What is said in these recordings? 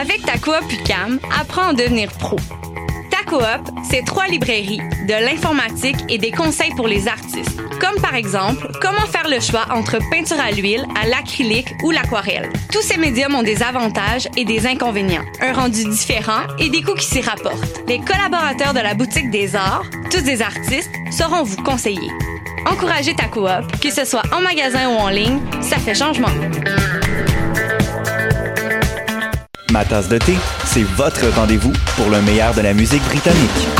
Avec ta coop UCAM, apprends à devenir pro. Ta coop, c'est trois librairies, de l'informatique et des conseils pour les artistes. Comme par exemple, comment faire le choix entre peinture à l'huile, à l'acrylique ou l'aquarelle. Tous ces médiums ont des avantages et des inconvénients, un rendu différent et des coûts qui s'y rapportent. Les collaborateurs de la boutique des arts, tous des artistes, sauront vous conseiller. Encouragez ta coop, que ce soit en magasin ou en ligne, ça fait changement. Ma tasse de thé, c'est votre rendez-vous pour le meilleur de la musique britannique.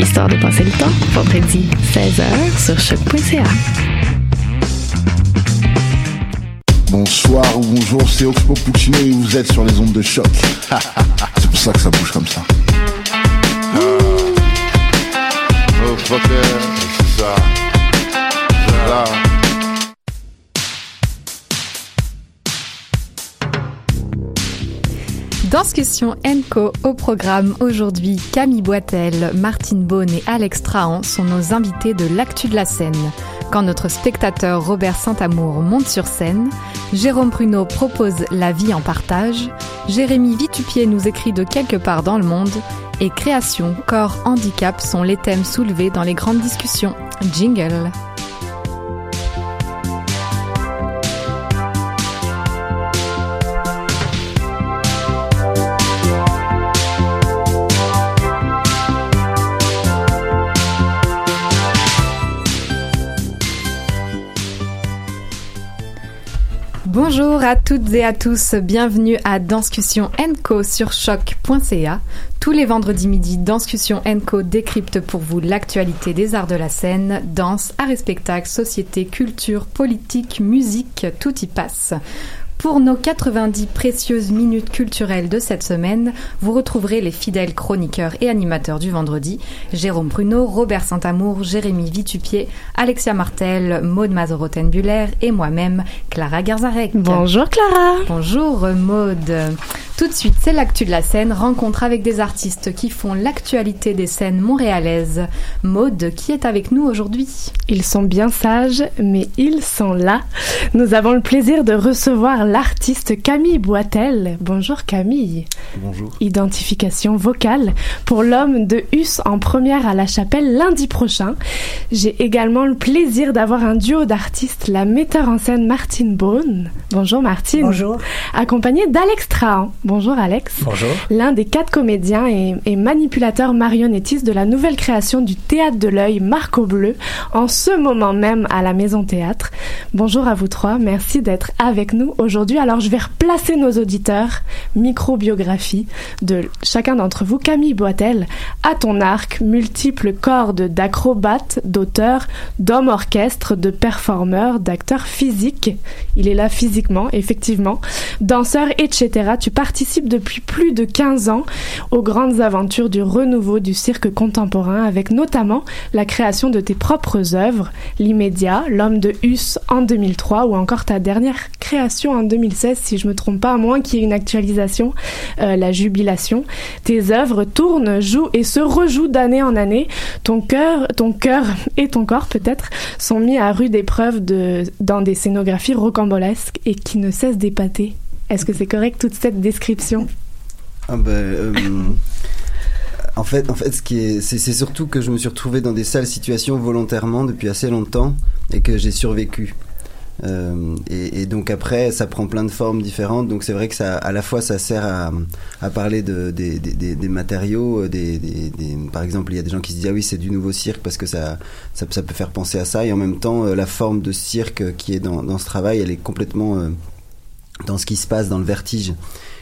Histoire de passer le temps, vendredi 16h sur choc.ca. Bonsoir ou bonjour, c'est Oxpo Puccino et vous êtes sur les ondes de choc. c'est pour ça que ça bouge comme ça. Oh fucker, c'est ça. Ça. Danscussion Enco au programme aujourd'hui. Camille Boitel, Martine Beaune et Alex Trahan sont nos invités de l'actu de la scène. Quand notre spectateur Robert Saint-Amour monte sur scène, Jérôme Pruneau propose La vie en partage, Jérémy Vitupier nous écrit de quelque part dans le monde, et création, corps, handicap sont les thèmes soulevés dans les grandes discussions. Jingle. Bonjour à toutes et à tous, bienvenue à Danscussion Co sur choc.ca. Tous les vendredis midi, Danscussion Co décrypte pour vous l'actualité des arts de la scène, danse, arts et spectacles, société, culture, politique, musique, tout y passe. Pour nos 90 précieuses minutes culturelles de cette semaine, vous retrouverez les fidèles chroniqueurs et animateurs du vendredi, Jérôme Pruneau, Robert Saint-Amour, Jérémy Vitupier, Alexia Martel, Maude Mazoroten-Buller et moi-même, Clara Garzarek. Bonjour Clara Bonjour Maude tout de suite, c'est l'actu de la scène, rencontre avec des artistes qui font l'actualité des scènes montréalaises. Maude, qui est avec nous aujourd'hui? Ils sont bien sages, mais ils sont là. Nous avons le plaisir de recevoir l'artiste Camille Boitel. Bonjour Camille. Bonjour. Identification vocale pour l'homme de Hus en première à la chapelle lundi prochain. J'ai également le plaisir d'avoir un duo d'artistes, la metteur en scène Martine Beaune. Bonjour Martine. Bonjour. Accompagnée d'Alex Trahan. Bonjour Alex. Bonjour. L'un des quatre comédiens et, et manipulateurs marionnettistes de la nouvelle création du Théâtre de l'œil Marco Bleu en ce moment même à la Maison Théâtre. Bonjour à vous trois, merci d'être avec nous aujourd'hui. Alors je vais replacer nos auditeurs, microbiographie de chacun d'entre vous. Camille Boitel, à ton arc, multiples cordes d'acrobates, d'auteurs, d'hommes orchestres, de performeurs, d'acteurs physiques. Il est là physiquement, effectivement. Danseurs, etc. Tu participes depuis plus de 15 ans aux grandes aventures du renouveau du cirque contemporain avec notamment la création de tes propres œuvres, L'immédiat, L'homme de Hus en 2003 ou encore ta dernière création en 2016 si je me trompe pas, à moins qu'il y ait une actualisation, euh, La Jubilation. Tes œuvres tournent, jouent et se rejouent d'année en année. Ton cœur, ton cœur et ton corps peut-être sont mis à rude épreuve dans des scénographies rocambolesques et qui ne cessent d'épater. Est-ce que c'est correct toute cette description? Ah ben, euh, En fait, en fait, ce qui est, c'est, surtout que je me suis retrouvé dans des sales situations volontairement depuis assez longtemps et que j'ai survécu. Euh, et, donc après, ça prend plein de formes différentes. Donc c'est vrai que à la fois, ça sert à, parler de, des, matériaux. Des, par exemple, il y a des gens qui se disent ah oui, c'est du nouveau cirque parce que ça, ça, peut faire penser à ça. Et en même temps, la forme de cirque qui est dans ce travail, elle est complètement dans ce qui se passe dans le vertige.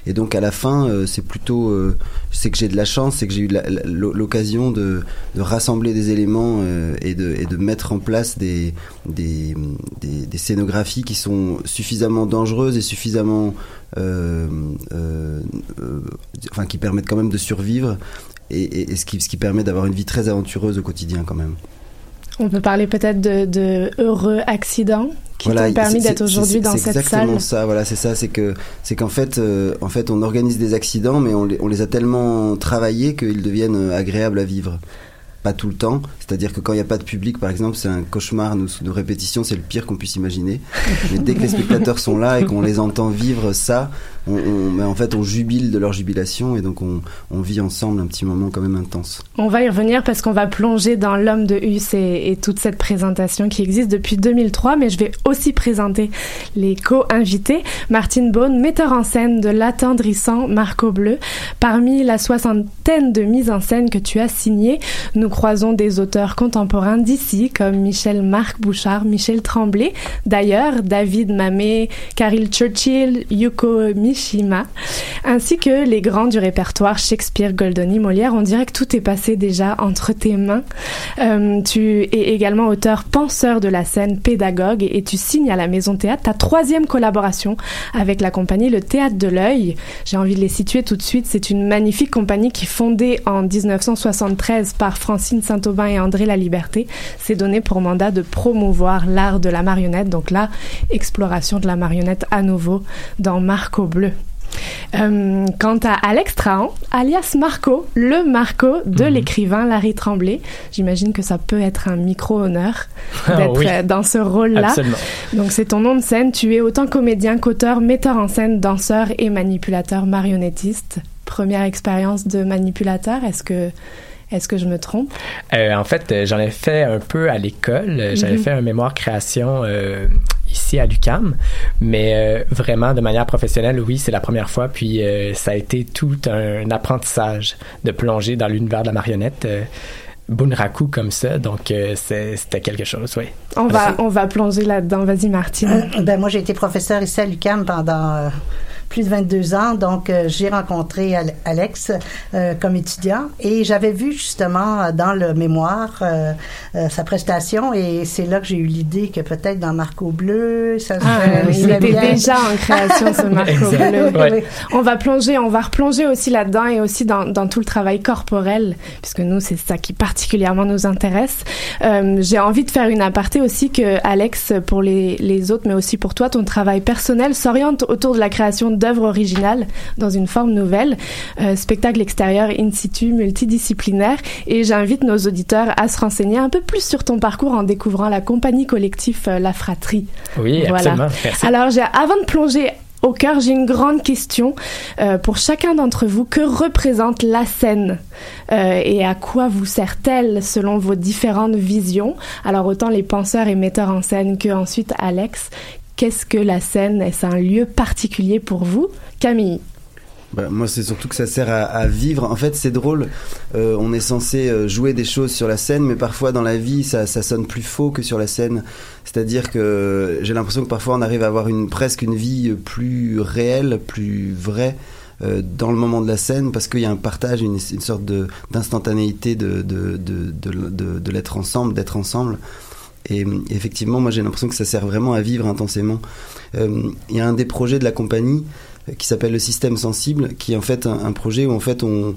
Et donc à la fin, euh, c'est plutôt, euh, c'est que j'ai de la chance, c'est que j'ai eu l'occasion de, rassembler des éléments euh, et, de, et de mettre en place des, scénographies qui sont suffisamment dangereuses et suffisamment, enfin qui permettent quand même de survivre et, et, et ce, qui, ce qui permet d'avoir une vie très aventureuse au quotidien quand même. On peut parler peut-être de, de heureux accidents qui voilà, t'ont permis d'être aujourd'hui dans cette salle. C'est exactement ça. Voilà, c'est ça. C'est que c'est qu'en fait, euh, en fait, on organise des accidents, mais on les, on les a tellement travaillés qu'ils deviennent agréables à vivre. Pas tout le temps. C'est-à-dire que quand il n'y a pas de public, par exemple, c'est un cauchemar. Nos, nos répétitions, c'est le pire qu'on puisse imaginer. Mais dès que les spectateurs sont là et qu'on les entend vivre ça, on, en fait, on jubile de leur jubilation et donc on, vit ensemble un petit moment quand même intense. On va y revenir parce qu'on va plonger dans l'homme de Hus et, toute cette présentation qui existe depuis 2003, mais je vais aussi présenter les co-invités. Martine Beaune, metteur en scène de l'attendrissant Marco Bleu. Parmi la soixantaine de mises en scène que tu as signées, nous croisons des auteurs contemporains d'ici comme Michel Marc Bouchard, Michel Tremblay. D'ailleurs, David Mamet, Caril Churchill, Yuko Mich Mishima, ainsi que les grands du répertoire Shakespeare, Goldoni, Molière. On dirait que tout est passé déjà entre tes mains. Euh, tu es également auteur penseur de la scène, pédagogue, et, tu signes à la Maison Théâtre ta troisième collaboration avec la compagnie Le Théâtre de l'œil. J'ai envie de les situer tout de suite. C'est une magnifique compagnie qui, fondée en 1973 par Francine Saint-Aubin et André Laliberté, s'est donné pour mandat de promouvoir l'art de la marionnette. Donc là, exploration de la marionnette à nouveau dans Marco Bleu. Euh, quant à Alex Trahan, alias Marco, le Marco de mmh. l'écrivain Larry Tremblay, j'imagine que ça peut être un micro-honneur d'être oui. dans ce rôle-là. Donc c'est ton nom de scène, tu es autant comédien qu'auteur, metteur en scène, danseur et manipulateur marionnettiste. Première expérience de manipulateur, est-ce que est-ce que je me trompe? Euh, en fait, j'en ai fait un peu à l'école. J'avais mm -hmm. fait un mémoire création euh, ici à l'UCAM, mais euh, vraiment de manière professionnelle, oui, c'est la première fois. Puis euh, ça a été tout un apprentissage de plonger dans l'univers de la marionnette. Euh, Bunraku comme ça, donc euh, c'était quelque chose, oui. On va, on va plonger là-dedans. Vas-y, Martine. ben, moi, j'ai été professeur ici à l'UCAM pendant plus de 22 ans. Donc, euh, j'ai rencontré Alex euh, comme étudiant et j'avais vu justement dans le mémoire euh, sa prestation et c'est là que j'ai eu l'idée que peut-être dans Marco Bleu, ça ah, il était bien. déjà en création ce Marco Bleu. Ouais. On va plonger, on va replonger aussi là-dedans et aussi dans, dans, tout le travail corporel puisque nous c'est ça qui particulièrement nous intéresse. j'ai envie de faire une aparté aussi que Alex pour les, les autres mais aussi pour toi ton travail personnel s'oriente autour de la création d'œuvres originales dans une forme nouvelle, euh, spectacle extérieur in situ, multidisciplinaire. Et j'invite nos auditeurs à se renseigner un peu plus sur ton parcours en découvrant la compagnie collective euh, La Fratrie. Oui, voilà. absolument. Merci. Alors, j'ai, avant de plonger au cœur, j'ai une grande question euh, pour chacun d'entre vous. Que représente la scène euh, et à quoi vous sert-elle selon vos différentes visions? Alors autant les penseurs et metteurs en scène que ensuite Alex. Qu'est-ce que la scène Est-ce un lieu particulier pour vous? Camille bah, moi, c'est surtout que ça sert à, vivre. En fait, c'est drôle. Euh, on est censé euh, jouer des choses sur la scène, mais parfois dans la vie, ça, ça sonne plus faux que sur la scène. C'est-à-dire que j'ai l'impression que parfois on arrive à avoir une presque une vie plus réelle, plus vraie. Euh, dans le moment de la scène parce qu'il y a un partage, une, sorte d'instantanéité de, de, de, de, de l'être ensemble, d'être ensemble. Et effectivement, moi j'ai l'impression que ça sert vraiment à vivre intensément. Euh, il y a un des projets de la compagnie qui s'appelle le système sensible, qui est en fait un, projet où en fait on,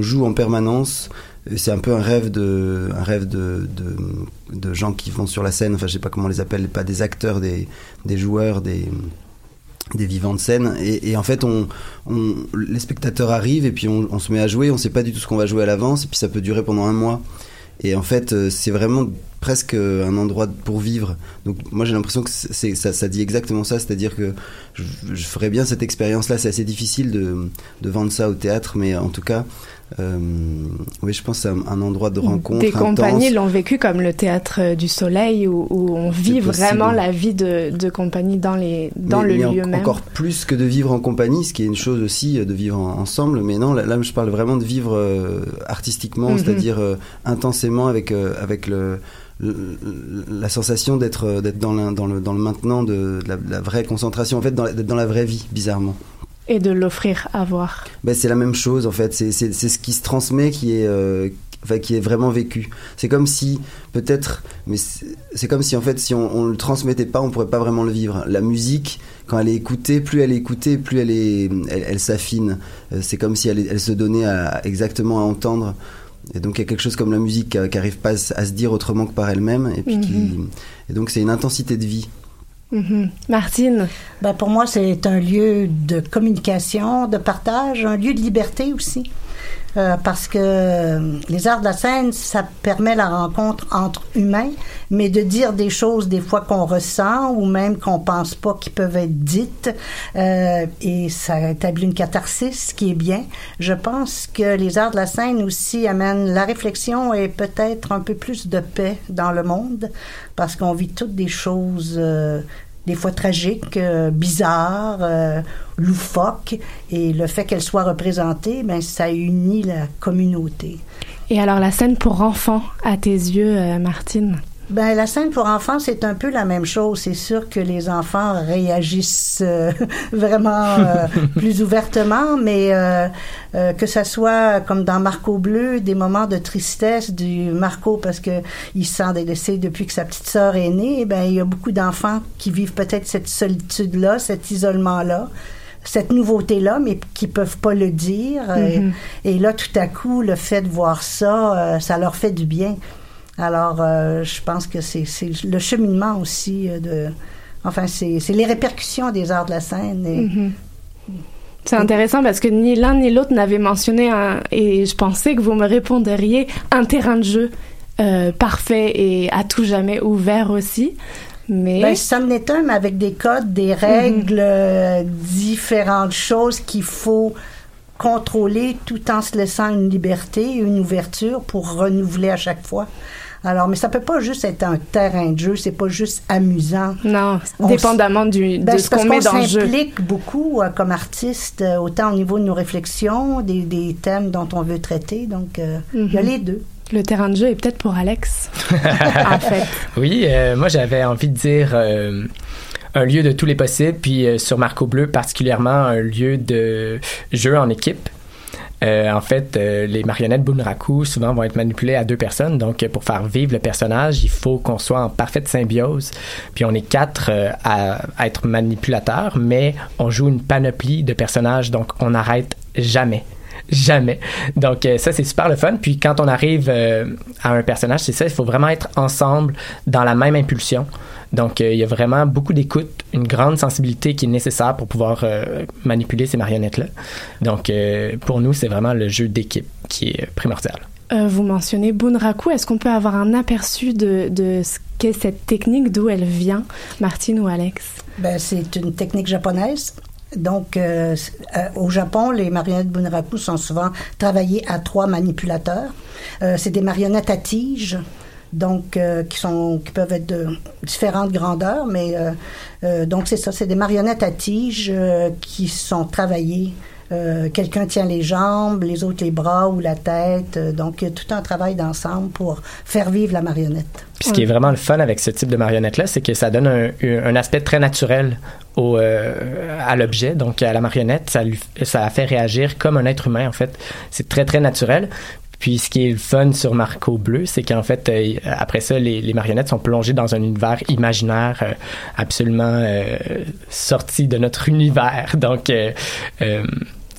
joue en permanence. C'est un peu un rêve de, un rêve de, de, gens qui vont sur la scène. Enfin, je sais pas comment on les appelle, pas des acteurs, des, des joueurs, des des vivants de scène et, en fait on, les spectateurs arrivent et puis on, on se met à jouer on sait pas du tout ce qu'on va jouer à l'avance et puis ça peut durer pendant un mois et en fait, euh, c'est vraiment presque un endroit pour vivre. Donc moi j'ai l'impression que ça, ça dit exactement ça, c'est-à-dire que je, je ferais bien cette expérience-là. C'est assez difficile de, de vendre ça au théâtre, mais en tout cas, euh, oui, je pense c'est un, endroit de rencontre. Des compagnies l'ont vécu comme le théâtre du soleil où, où on vit vraiment la vie de, de compagnie dans, les, dans Mais- le mais en- lieu même. Encore plus que de vivre en compagnie, ce qui est une chose aussi, euh, de vivre en- ensemble. Mais non, là, là, je parle vraiment de vivre euh, artistiquement, Mhm. c'est-à-dire euh, intensément avec, avec le, la sensation d'être d'être dans, dans, le, dans le maintenant de, de la, de la vraie concentration, en fait, dans d'être dans la vraie vie, bizarrement. Et de l'offrir à voir. Ben, c'est la même chose en fait. C'est, ce qui se transmet qui est, euh, enfin, qui est vraiment vécu. C'est comme si peut-être, mais c'est, comme si en fait si on, on le transmettait pas, on pourrait pas vraiment le vivre. La musique, quand elle est écoutée, plus elle est écoutée, plus elle est, elle, elle s'affine. Euh, C'est comme si elle, elle se donnait à, exactement à entendre. Et donc il y a quelque chose comme la musique qui, qui arrive pas à, se- dire autrement que par elle-même. Et puis qui, Mhm. et donc c'est une intensité de vie. Mhm. Martine, Ben, pour moi, c'est un lieu de communication, de partage, un lieu de liberté aussi. Euh, parce que euh, les arts de la scène, ça permet la rencontre entre humains, mais de dire des choses des fois qu'on ressent ou même qu'on pense pas qui peuvent être dites, euh, et ça établit une catharsis, ce qui est bien. Je pense que les arts de la scène aussi amènent la réflexion et peut-être un peu plus de paix dans le monde, parce qu'on vit toutes des choses euh, des fois tragiques, euh, bizarres, euh, loufoques, et le fait qu'elle soit représentée, ben, ça unit la communauté. et alors la scène pour enfants, à tes yeux, euh, Martine? Ben, la scène pour enfants, c'est un peu la même chose. C'est sûr que les enfants réagissent euh, vraiment euh, plus ouvertement, mais euh, euh, que ça soit comme dans Marco Bleu, des moments de tristesse du Marco parce que il se sent délaissé depuis que sa petite sœur est née. Ben, il y a beaucoup d'enfants qui vivent peut-être cette solitude-là, cet isolement-là cette nouveauté-là, mais qui peuvent pas le dire. Et- Mhm. et, là, tout à coup, le fait de voir ça, euh, ça leur fait du bien. Alors, euh, je pense que c'est le cheminement aussi euh, de... Enfin, c'est les répercussions des arts de la scène. Et, Mhm. C'est intéressant parce que ni l'un ni l'autre n'avait mentionné, un, et je pensais que vous me répondriez, un terrain de jeu euh, parfait et à tout jamais ouvert aussi. Mais Ben, ça en est un, mais avec des codes, des règles, euh, différentes choses qu'il faut contrôler tout en se laissant une liberté, une ouverture pour renouveler à chaque fois. Alors, mais ça peut pas juste être un terrain de jeu, c'est pas juste amusant. non, On dépendamment du, Ben, de ce parce qu'on met dans le jeu. s'implique beaucoup euh, comme artiste, euh, autant au niveau de nos réflexions, des, des thèmes dont on veut traiter. Donc, euh, il y a Mhm. les deux. Le terrain de jeu est peut-être pour Alex, en fait. Oui, euh, moi j'avais envie de dire euh, un lieu de tous les possibles, puis euh, sur Marco Bleu particulièrement un lieu de jeu en équipe. Euh, en fait, euh, les marionnettes Bunraku souvent vont être manipulées à deux personnes. Donc, pour faire vivre le personnage, il faut qu'on soit en parfaite symbiose. Puis, on est quatre euh, à, à être manipulateurs, mais on joue une panoplie de personnages, donc on n'arrête jamais. Jamais. Donc euh, ça c'est super le fun. Puis quand on arrive euh, à un personnage, c'est ça, il faut vraiment être ensemble dans la même impulsion. Donc euh, il y a vraiment beaucoup d'écoute, une grande sensibilité qui est nécessaire pour pouvoir euh, manipuler ces marionnettes là. Donc euh, pour nous c'est vraiment le jeu d'équipe qui est primordial. Euh, vous mentionnez Bunraku. Est-ce qu'on peut avoir un aperçu de, de ce qu'est cette technique, d'où elle vient, Martine ou Alex? Ben, c'est une technique japonaise. Donc, euh, euh, au Japon, les marionnettes bunraku sont souvent travaillées à trois manipulateurs. Euh, c'est des marionnettes à tige, donc euh, qui sont qui peuvent être de différentes grandeurs, mais euh, euh, donc c'est ça, c'est des marionnettes à tige euh, qui sont travaillées. Euh, Quelqu'un tient les jambes, les autres les bras ou la tête. Euh, donc, il y a tout un travail d'ensemble pour faire vivre la marionnette. Puis ce qui est vraiment le fun avec ce type de marionnette-là, c'est que ça donne un, un aspect très naturel au, euh, à l'objet, donc à la marionnette. Ça, lui, ça la fait réagir comme un être humain, en fait. C'est très, très naturel. Puis ce qui est le fun sur Marco Bleu, c'est qu'en fait, euh, après ça, les, les marionnettes sont plongées dans un univers imaginaire euh, absolument euh, sorti de notre univers. Donc, euh, euh,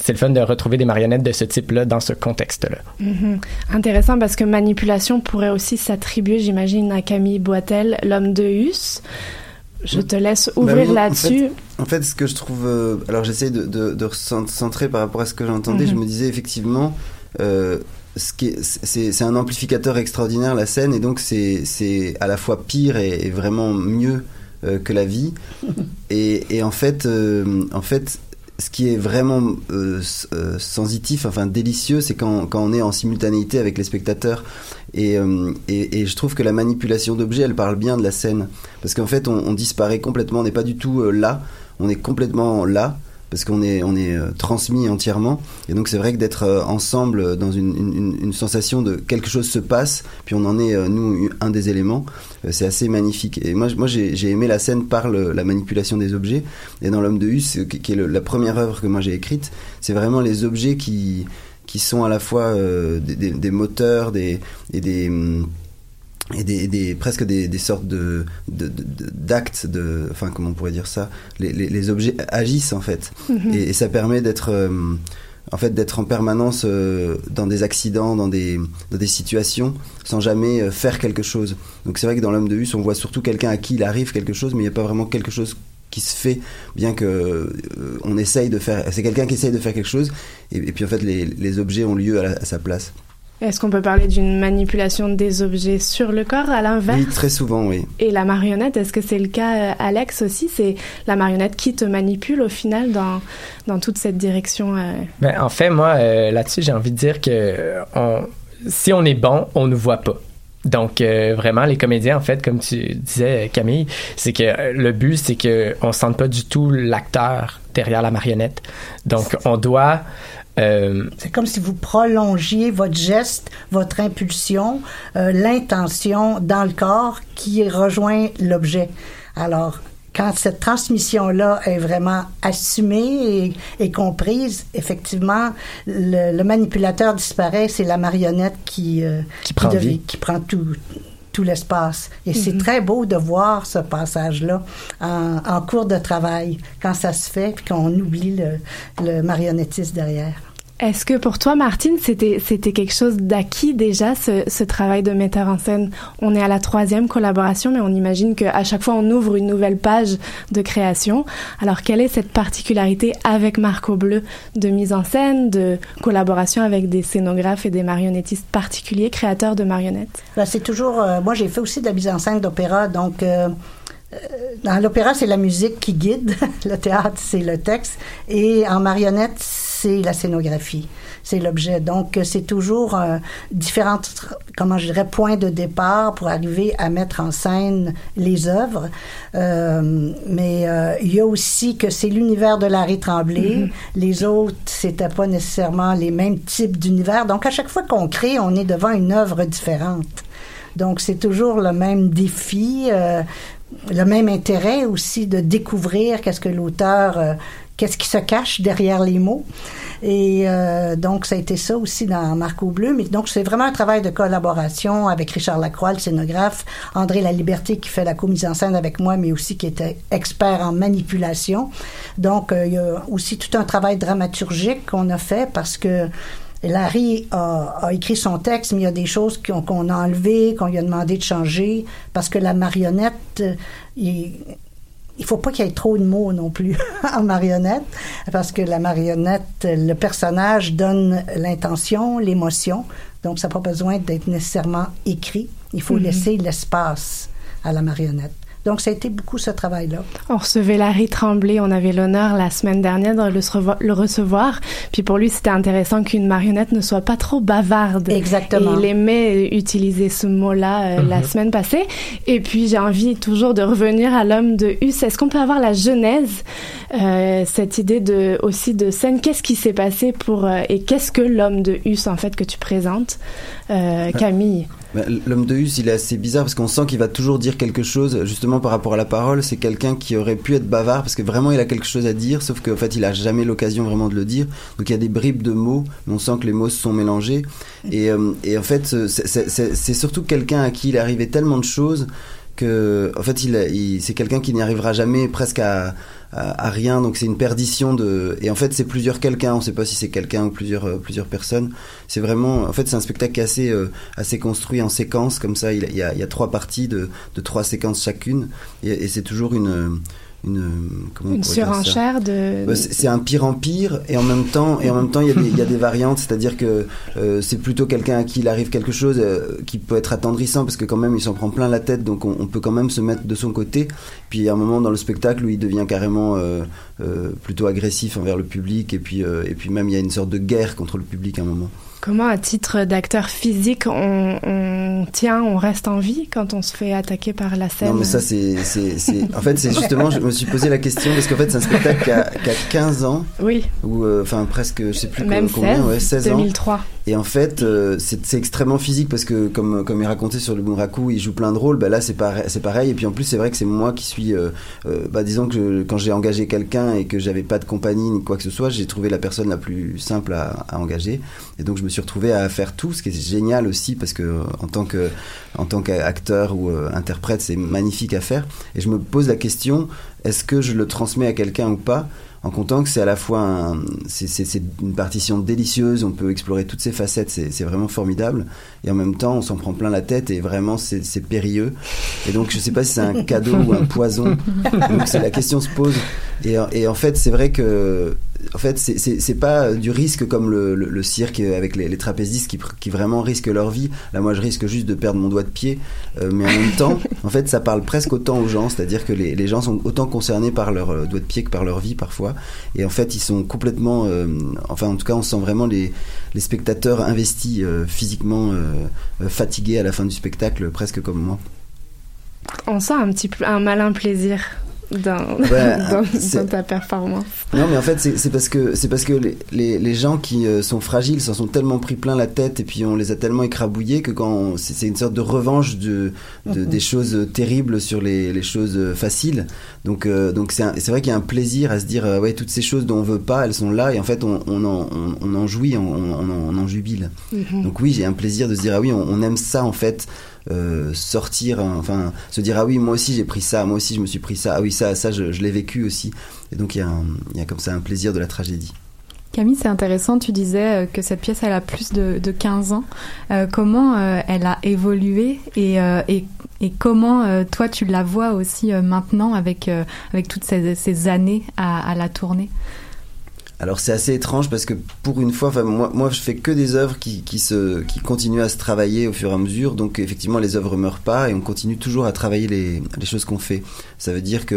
c'est le fun de retrouver des marionnettes de ce type-là dans ce contexte-là. Mhm. Intéressant parce que manipulation pourrait aussi s'attribuer, j'imagine, à Camille Boitel, l'homme de Hus. Je te laisse Bah ouvrir en là-dessus. fait- En fait, ce que je trouve. euh, alors, j'essaie de, de, de recentrer par rapport à ce que j'entendais. Mhm. Je me disais effectivement. euh, c'est un amplificateur extraordinaire la scène et donc c'est à la fois pire et, et vraiment mieux euh, que la vie et, et en fait euh, en fait ce qui est vraiment euh, sensitif, enfin délicieux, c'est quand, quand, on est en simultanéité avec les spectateurs. Et, et, et je trouve que la manipulation d'objets, elle parle bien de la scène. Parce qu'en fait, on, on, disparaît complètement, on n'est pas du tout là, on est complètement là parce qu'on est, on est euh, transmis entièrement. Et donc c'est vrai que d'être euh, ensemble dans une, une, une, sensation de quelque chose se passe, puis on en est, euh, nous, un des éléments, c'est assez magnifique. Et moi, j'ai aimé la scène par le, la manipulation des objets. Et dans L'homme de Hus, qui est le, la première œuvre que moi j'ai écrite, c'est vraiment les objets qui, qui sont à la fois euh, des, des, des, moteurs des, et des... Et des, des, presque des, des sortes de d'actes de, de, enfin comment on pourrait dire ça? Les, les, les objets agissent en fait. -hmm. et, et, ça permet d'être euh, en fait d'être en permanence euh, dans des accidents dans des dans des situations sans jamais euh, faire quelque chose. Donc c'est vrai que dans l'homme de Hus on voit surtout quelqu'un à qui il arrive quelque chose mais il n'y a pas vraiment quelque chose qui se fait bien que euh, on essaye de faire c'est quelqu'un qui essaye de faire quelque chose et, et puis en fait les, les objets ont lieu à, la, à sa place est-ce qu'on peut parler d'une manipulation des objets sur le corps à l'inverse? Oui, très souvent, oui. Et la marionnette, est-ce que c'est le cas, Alex, aussi? C'est la marionnette qui te manipule au final dans, dans toute cette direction euh... ben, En fait, moi, euh, là-dessus, j'ai envie de dire que on, si on est bon, on ne voit pas. Donc euh, vraiment les comédiens en fait comme tu disais Camille, c'est que le but c'est que on sente pas du tout l'acteur derrière la marionnette. Donc on doit euh, c'est comme si vous prolongiez votre geste, votre impulsion, euh, l'intention dans le corps qui rejoint l'objet. Alors, quand cette transmission-là est vraiment assumée et, et comprise, effectivement, le, le, manipulateur disparaît, c'est la marionnette qui, euh, qui, prend, qui, devient, qui prend tout, tout l'espace. Et mm -hmm. c'est très beau de voir ce passage-là en, en, cours de travail, quand ça se fait, puis qu'on oublie le, le marionnettiste derrière. Est-ce que pour toi, Martine, c'était c'était quelque chose d'acquis déjà ce, ce, travail de metteur en scène? On est à la troisième collaboration, mais on imagine qu'à chaque fois on ouvre une nouvelle page de création. Alors quelle est cette particularité avec Marco Bleu de mise en scène, de collaboration avec des scénographes et des marionnettistes particuliers, créateurs de marionnettes? Ben, C'est toujours. Euh, moi, j'ai fait aussi de la mise en scène d'opéra, donc. Euh dans l'opéra, c'est la musique qui guide, le théâtre, c'est le texte, et en marionnette, c'est la scénographie, c'est l'objet. Donc, c'est toujours euh, différentes, comment je dirais, points de départ pour arriver à mettre en scène les œuvres. Euh, mais euh, il y a aussi que c'est l'univers de Larry Tremblay. Mm -hmm. Les autres, c'était pas nécessairement les mêmes types d'univers. Donc, à chaque fois qu'on crée, on est devant une œuvre différente. Donc, c'est toujours le même défi. Euh, le même intérêt aussi de découvrir qu'est-ce que l'auteur, euh, qu'est-ce qui se cache derrière les mots. Et euh, donc, ça a été ça aussi dans Marco Bleu. Mais donc, c'est vraiment un travail de collaboration avec Richard Lacroix, le scénographe, André La Liberté qui fait la co-mise en scène avec moi, mais aussi qui était expert en manipulation. Donc, euh, il y a aussi tout un travail dramaturgique qu'on a fait parce que Larry a, a, écrit son texte, mais il y a des choses qu'on qu a enlevées, qu'on lui a demandé de changer, parce que la marionnette, il, il faut pas qu'il y ait trop de mots non plus en marionnette, parce que la marionnette, le personnage donne l'intention, l'émotion, donc ça n'a pas besoin d'être nécessairement écrit. Il faut mm -hmm. laisser l'espace à la marionnette. Donc, ça a été beaucoup ce travail-là. On recevait Larry Tremblay. On avait l'honneur la semaine dernière de le recevoir. Puis pour lui, c'était intéressant qu'une marionnette ne soit pas trop bavarde. Exactement. Et il aimait utiliser ce mot-là euh, mm -hmm. la semaine passée. Et puis, j'ai envie toujours de revenir à l'homme de Hus. Est-ce qu'on peut avoir la genèse, euh, cette idée de, aussi de scène? Qu'est-ce qui s'est passé pour, euh, et qu'est-ce que l'homme de Hus, en fait, que tu présentes, euh, Camille? L'homme de Hus, il est assez bizarre parce qu'on sent qu'il va toujours dire quelque chose, justement par rapport à la parole. C'est quelqu'un qui aurait pu être bavard parce que vraiment il a quelque chose à dire, sauf qu'en fait il a jamais l'occasion vraiment de le dire. Donc il y a des bribes de mots, mais on sent que les mots se sont mélangés. Et, euh, et en fait, c'est surtout quelqu'un à qui il arrivé tellement de choses que, en fait, il, il c'est quelqu'un qui n'y arrivera jamais presque à à, rien donc c'est une perdition de et en fait c'est plusieurs quelqu'un on sait pas si c'est quelqu'un ou plusieurs euh, plusieurs personnes. C'est vraiment en fait c'est un spectacle qui est assez euh, assez construit en séquence comme ça il, y a, il y a trois parties de, de trois séquences chacune et c'est toujours une une surenchère de. Bah, c'est un pire en pire et en même temps et en même temps il y a des, il y a des variantes c'est-à-dire que euh, c'est plutôt quelqu'un à qui il arrive quelque chose euh, qui peut être attendrissant parce que quand même il s'en prend plein la tête donc on, on peut quand même se mettre de son côté puis il y a un moment dans le spectacle où il devient carrément euh, plutôt agressif envers le public et puis et puis même il y a une sorte de guerre contre le public à un moment Comment, à titre d'acteur physique, on, on tient, on reste en vie quand on se fait attaquer par la scène? Non, mais ça, c'est. En fait, c'est justement, je me suis posé la question, parce qu'en fait, c'est un spectacle qui a, qui a 15 ans. Oui. Ou, euh, enfin, presque, je sais plus Même combien, 16, ouais, 16 ans. 2003. Et en fait, euh, c'est extrêmement physique parce que, comme, comme il racontait sur le Bunraku, il joue plein de rôles. Bah là, c'est pareil. Et puis en plus, c'est vrai que c'est moi qui suis. euh, euh, bah, disons que quand j'ai engagé quelqu'un et que j'avais pas de compagnie ni quoi que ce soit, j'ai trouvé la personne la plus simple à, à engager. Et donc, je me suis retrouvé à faire tout, ce qui est génial aussi parce que en en tant qu'acteur ou interprète, c'est magnifique à faire. Et je me pose la question est-ce que je le transmets à quelqu'un ou pas? En comptant que c'est à la fois un- c'est, c'est- c'est une partition délicieuse, on peut explorer toutes ses facettes, c'est, c'est vraiment formidable. Et en même temps, on s'en prend plein la tête et vraiment c'est, périlleux. Et donc, je sais pas si c'est un cadeau ou un poison. Donc, c'est, la question se pose. Et, et en fait, c'est vrai que en fait, c'est- pas du risque comme le, le- le cirque avec les, les trapézistes qui, vraiment risquent leur vie. Là, moi, je risque juste de perdre mon doigt de pied. Euh, mais en même temps, en fait, ça parle presque autant aux gens. C'est-à-dire que les, les gens sont autant concernés par leur euh, doigt de pied que par leur vie parfois. Et en fait, ils sont complètement. euh, enfin, en tout cas, on sent vraiment les, les spectateurs investis euh, physiquement, fatigués à la fin du spectacle, presque comme moi. On sent un petit un malin plaisir dans, dans ta performance. Non, mais en fait, c'est parce que c'est parce que les, les, les gens qui euh, sont fragiles s'en sont tellement pris plein la tête et puis on les a tellement écrabouillés que quand c'est une sorte de revanche de, de- Mhm. des choses terribles sur les, les choses euh, faciles. Donc euh, donc c'est vrai qu'il y a un plaisir à se dire euh, ouais toutes ces choses dont on veut pas elles sont là et en fait on, on en, on, on en jouit on, on, en, jubile. Mhm. Donc oui j'ai un plaisir de se dire ah oui on, on aime ça en fait. Euh, sortir hein, enfin se dire ah oui moi aussi j'ai pris ça moi aussi je me suis pris ça ah oui ça ça je, l'ai vécu aussi. Et donc il y y a comme ça un plaisir de la tragédie. Camille, c'est intéressant, tu disais euh, que cette pièce, elle a plus de, de 15 ans. Euh, comment elle a évolué et, et, comment toi, tu la vois aussi maintenant avec, avec toutes ces, ces années à, à la tournée Alors c'est assez étrange parce que pour une fois, enfin moi, moi je fais que des œuvres qui, qui se qui continuent à se travailler au fur et à mesure. Donc effectivement les œuvres meurent pas et on continue toujours à travailler les, les choses qu'on fait. Ça veut dire que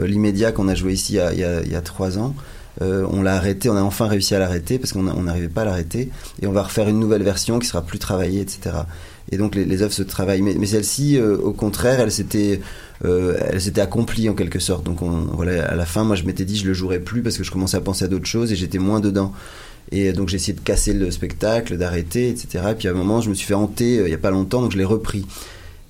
euh, l'immédiat qu'on a joué ici il y a, il y a, trois ans. euh, on l'a arrêté, on a enfin réussi à l'arrêter parce qu'on n'arrivait pas à l'arrêter et on va refaire une nouvelle version qui sera plus travaillée, etc. Et donc les, les œuvres se travaillent, mais, mais celle-ci, euh, au contraire, elle s'était, euh, elle s'était accomplie en quelque sorte. Donc on, voilà, à la fin, moi je m'étais dit je le jouerais plus parce que je commençais à penser à d'autres choses et j'étais moins dedans. Et donc j'ai essayé de casser le spectacle, d'arrêter, etc. Et puis à un moment, je me suis fait hanter euh, il y a pas longtemps, donc je l'ai repris.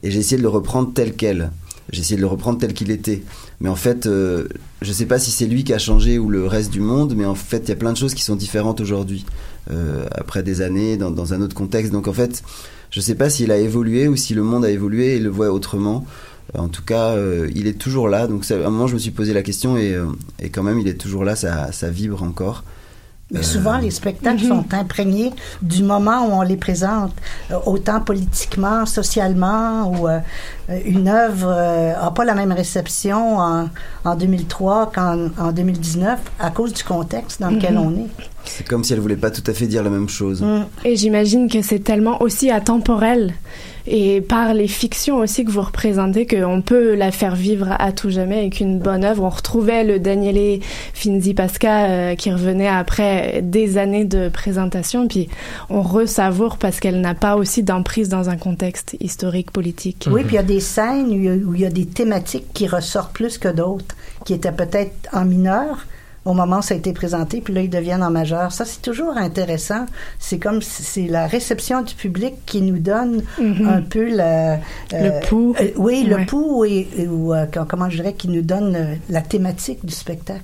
Et j'ai essayé de le reprendre tel quel. J'ai essayé de le reprendre tel qu'il était. Mais en fait, euh, je sais pas si c'est lui qui a changé ou le reste du monde, mais en fait, il y a plein de choses qui sont différentes aujourd'hui, euh, après des années, dans, un autre contexte. Donc en fait, je sais pas s'il a évolué ou si le monde a évolué et le voit autrement. Euh, En tout cas, euh, il est toujours là. Donc à un moment, je me suis posé la question et, euh, et quand même, il est toujours là, ça, ça vibre encore. Mais souvent, les spectacles sont imprégnés du moment où on les présente, autant politiquement, socialement, ou euh, une œuvre n'a pas la même réception en, en 2003 qu'en en 2019 à cause du contexte dans lequel Mhm. on est. C'est comme si elle voulait pas tout à fait dire la même chose. Et j'imagine que c'est tellement aussi atemporel et par les fictions aussi que vous représentez qu'on peut la faire vivre à tout jamais et qu'une bonne œuvre. On retrouvait le Daniele Finzi Pasca euh, qui revenait après des années de présentation, puis on ressavoure parce qu'elle n'a pas aussi d'emprise dans un contexte historique, politique. Oui, puis il y a des scènes où il y a, où il y a des thématiques qui ressortent plus que d'autres, qui étaient peut-être en mineur au moment où ça a été présenté, puis là, ils deviennent en majeur. Ça, c'est toujours intéressant. C'est comme, si- c'est la réception du public qui nous donne Mhm. un peu la, Le pouls. euh, oui, le Ouais. pouls, et, et- ou, euh, comment je dirais, qui nous donne euh, la thématique du spectacle.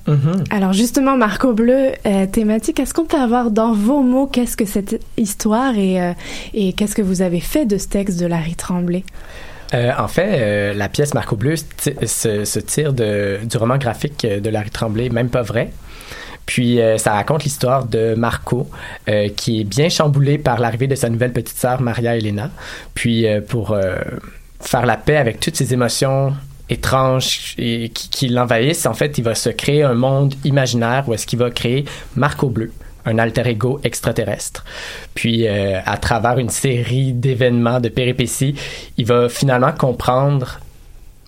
Alors justement, Marco Bleu, euh, thématique, est-ce qu'on peut avoir dans vos mots qu'est-ce que cette histoire et, euh, et qu'est-ce que vous avez fait de ce texte de Larry Tremblay? Euh, en fait, euh, la pièce Marco Bleu se, tire du roman graphique de Larry Tremblay, même pas vrai. Puis euh, ça raconte l'histoire de Marco, euh, qui est bien chamboulé par l'arrivée de sa nouvelle petite sœur Maria Elena. Puis euh, pour euh, faire la paix avec toutes ses émotions étranges qui, qui l'envahissent, en fait, il va se créer un monde imaginaire où est-ce qu'il va créer Marco Bleu un alter ego extraterrestre. Puis, euh, à travers une série d'événements, de péripéties, il va finalement comprendre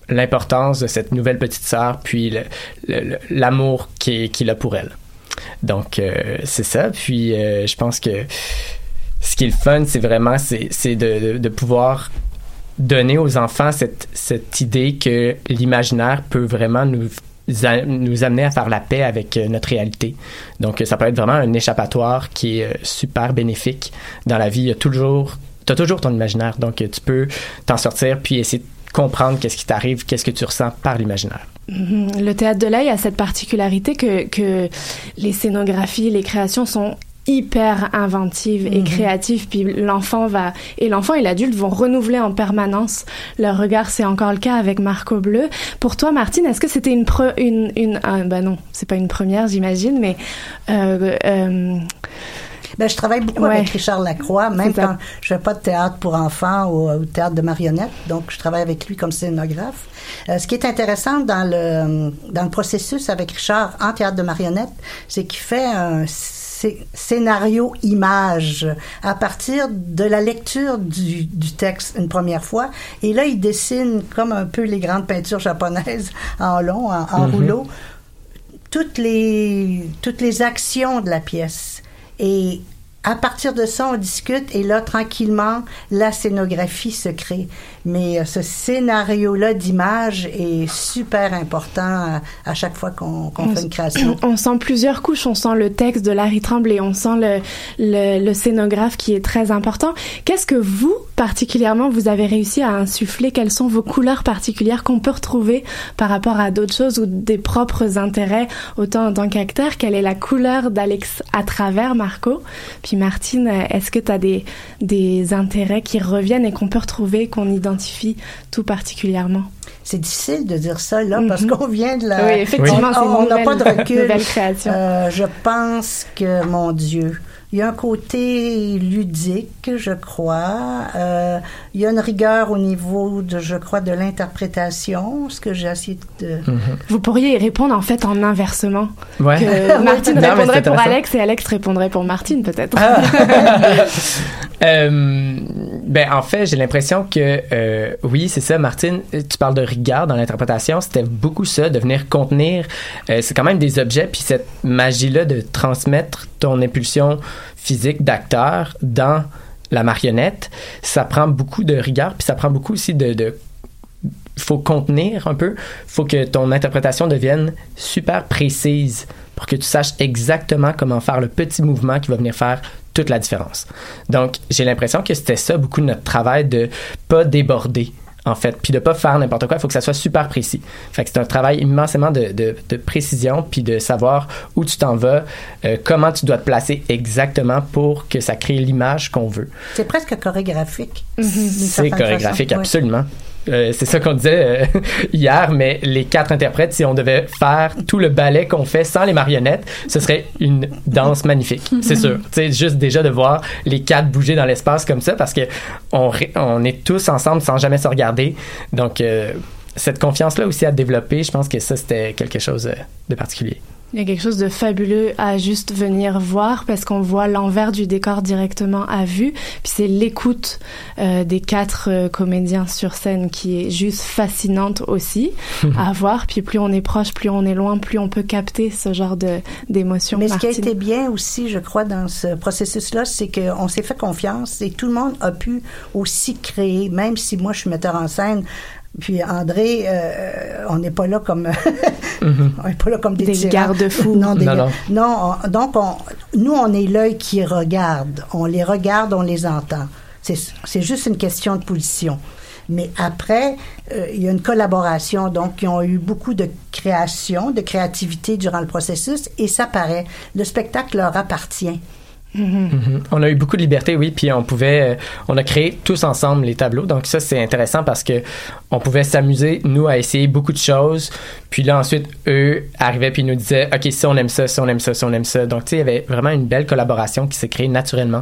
l'importance de cette nouvelle petite sœur, puis l'amour qu'il a pour elle. Donc, euh, c'est ça. Puis, euh, je pense que ce qui est le fun, c'est vraiment c'est de, de, pouvoir donner aux enfants cette, cette idée que l'imaginaire peut vraiment nous nous amener à faire la paix avec euh, notre réalité. Donc, ça peut être vraiment un échappatoire qui est super bénéfique dans la vie. Il y a toujours, as toujours ton imaginaire, donc tu peux t'en sortir puis essayer de comprendre qu'est-ce qui t'arrive, qu'est-ce que tu ressens par l'imaginaire. Mm-hmm. Le théâtre de l'œil a cette particularité que les scénographies, les créations sont hyper inventive et mhm. créative puis l'enfant va et l'enfant et l'adulte vont renouveler en permanence leur regard c'est encore le cas avec Marco Bleu pour toi Martine est-ce que c'était une une une ah, bah non c'est pas une première j'imagine mais euh, euh, ben, je travaille beaucoup avec Richard Lacroix, même quand je fais pas de théâtre pour enfants ou, ou, théâtre de marionnettes. Donc, je travaille avec lui comme scénographe. Euh, ce qui est intéressant dans le, dans le processus avec Richard en théâtre de marionnettes, c'est qu'il fait un scénario image à partir de la lecture du, du, texte une première fois. Et là, il dessine comme un peu les grandes peintures japonaises en long, en, en mm-hmm. rouleau, toutes les, toutes les actions de la pièce. Et à partir de ça, on discute et là, tranquillement, la scénographie se crée. Mais euh, ce scénario-là d'image est super important à, chaque fois qu'on fait une création. On sent plusieurs couches. On sent le texte de Larry Tremblay, on sent le, le, le scénographe qui est très important. Qu'est-ce que vous, particulièrement, vous avez réussi à insuffler? Quelles sont vos couleurs particulières qu'on peut retrouver par rapport à d'autres choses ou des propres intérêts, autant en tant qu'acteur? Quelle est la couleur d'Alex à travers Marco? Puis Martine, est-ce que tu as des, des intérêts qui reviennent et qu'on peut retrouver, qu'on identifie tout particulièrement? C'est difficile de dire ça là parce mhm. qu'on vient de la. Oui, effectivement, on n'a pas de recul. création. Euh, je pense que mon Dieu, il y a un côté ludique, je crois. Euh, il y a une rigueur au niveau de, je crois, de l'interprétation, ce que j'ai essayé de... Mhm. Vous pourriez y répondre en fait en inversement. Ouais. Que Martine répondrait pour Alex et Alex répondrait pour Martine peut-être. Ah. euh, ben en fait, j'ai l'impression que euh, oui, c'est ça, Martine. Tu parles de rigueur dans l'interprétation. C'était beaucoup ça, de venir contenir. Euh, c'est quand même des objets, puis cette magie-là de transmettre ton impulsion physique d'acteur dans la marionnette, ça prend beaucoup de rigueur, puis ça prend beaucoup aussi de, de faut contenir un peu, faut que ton interprétation devienne super précise pour que tu saches exactement comment faire le petit mouvement qui va venir faire toute la différence. Donc, j'ai l'impression que c'était ça beaucoup de notre travail de pas déborder en fait, puis de pas faire n'importe quoi, il faut que ça soit super précis. Fait que c'est un travail immensément de, de, précision, puis de savoir où tu t'en vas, euh, comment tu dois te placer exactement pour que ça crée l'image qu'on veut. C'est presque chorégraphique. C'est chorégraphique, absolument. Euh, c'est ça qu'on disait euh, hier, mais les quatre interprètes, si on devait faire tout le ballet qu'on fait sans les marionnettes, ce serait une danse magnifique, c'est sûr. Tu juste déjà de voir les quatre bouger dans l'espace comme ça, parce que on, on est tous ensemble sans jamais se regarder. Donc, euh, cette confiance-là aussi à développer, je pense que ça, c'était quelque chose de particulier. Il y a quelque chose de fabuleux à juste venir voir parce qu'on voit l'envers du décor directement à vue. Puis c'est l'écoute euh, des quatre euh, comédiens sur scène qui est juste fascinante aussi à voir. Puis plus on est proche, plus on est loin, plus on peut capter ce genre de d'émotions. Mais ce qui a été bien aussi, je crois, dans ce processus-là, c'est qu'on s'est fait confiance et tout le monde a pu aussi créer, même si moi je suis metteur en scène, puis André, euh, on n'est pas là comme mhm. on n'est pas là comme des, des garde-fous. Non, non, non. donc on, nous on est l'œil qui regarde. On les regarde, on les entend. C'est juste une question de position. Mais après, euh, il y a une collaboration. Donc, ils ont eu beaucoup de création, de créativité durant le processus, et ça paraît. Le spectacle leur appartient. Mhm. On a eu beaucoup de liberté, oui, puis on pouvait, euh, on a créé tous ensemble les tableaux. Donc ça, c'est intéressant parce que on pouvait s'amuser, nous, à essayer beaucoup de choses. Puis là, ensuite, eux arrivaient puis nous disaient, OK, si on aime ça, si on aime ça, si on aime ça. Donc, tu sais, il y avait vraiment une belle collaboration qui s'est créée naturellement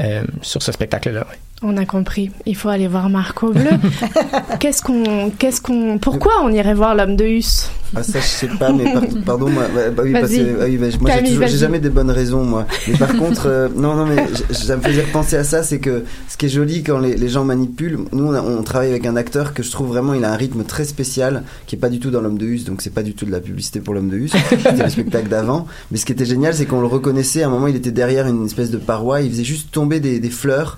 euh, sur ce spectacle-là. On a compris. Il faut aller voir Marco Bleu. qu'est-ce qu'on, qu'est-ce qu'on, pourquoi on irait voir l'homme de Hus? Ah ça je sais pas, mais par- pardon moi, bah, bah oui, parce Vas-y. que- ah oui, bah, moi j'ai toujours- jamais des bonnes raisons moi. Mais par contre, euh, non non mais ça me faisait penser à ça, c'est que ce qui est joli quand les, les gens manipulent, nous on, a- on travaille avec un acteur que je trouve vraiment il a un rythme très spécial, qui est pas du tout dans l'homme de Hus, donc c'est pas du tout de la publicité pour l'homme de Hus, c'était le spectacle d'avant. Mais ce qui était génial, c'est qu'on le reconnaissait. À un moment, il était derrière une espèce de paroi, il faisait juste tomber des, des fleurs.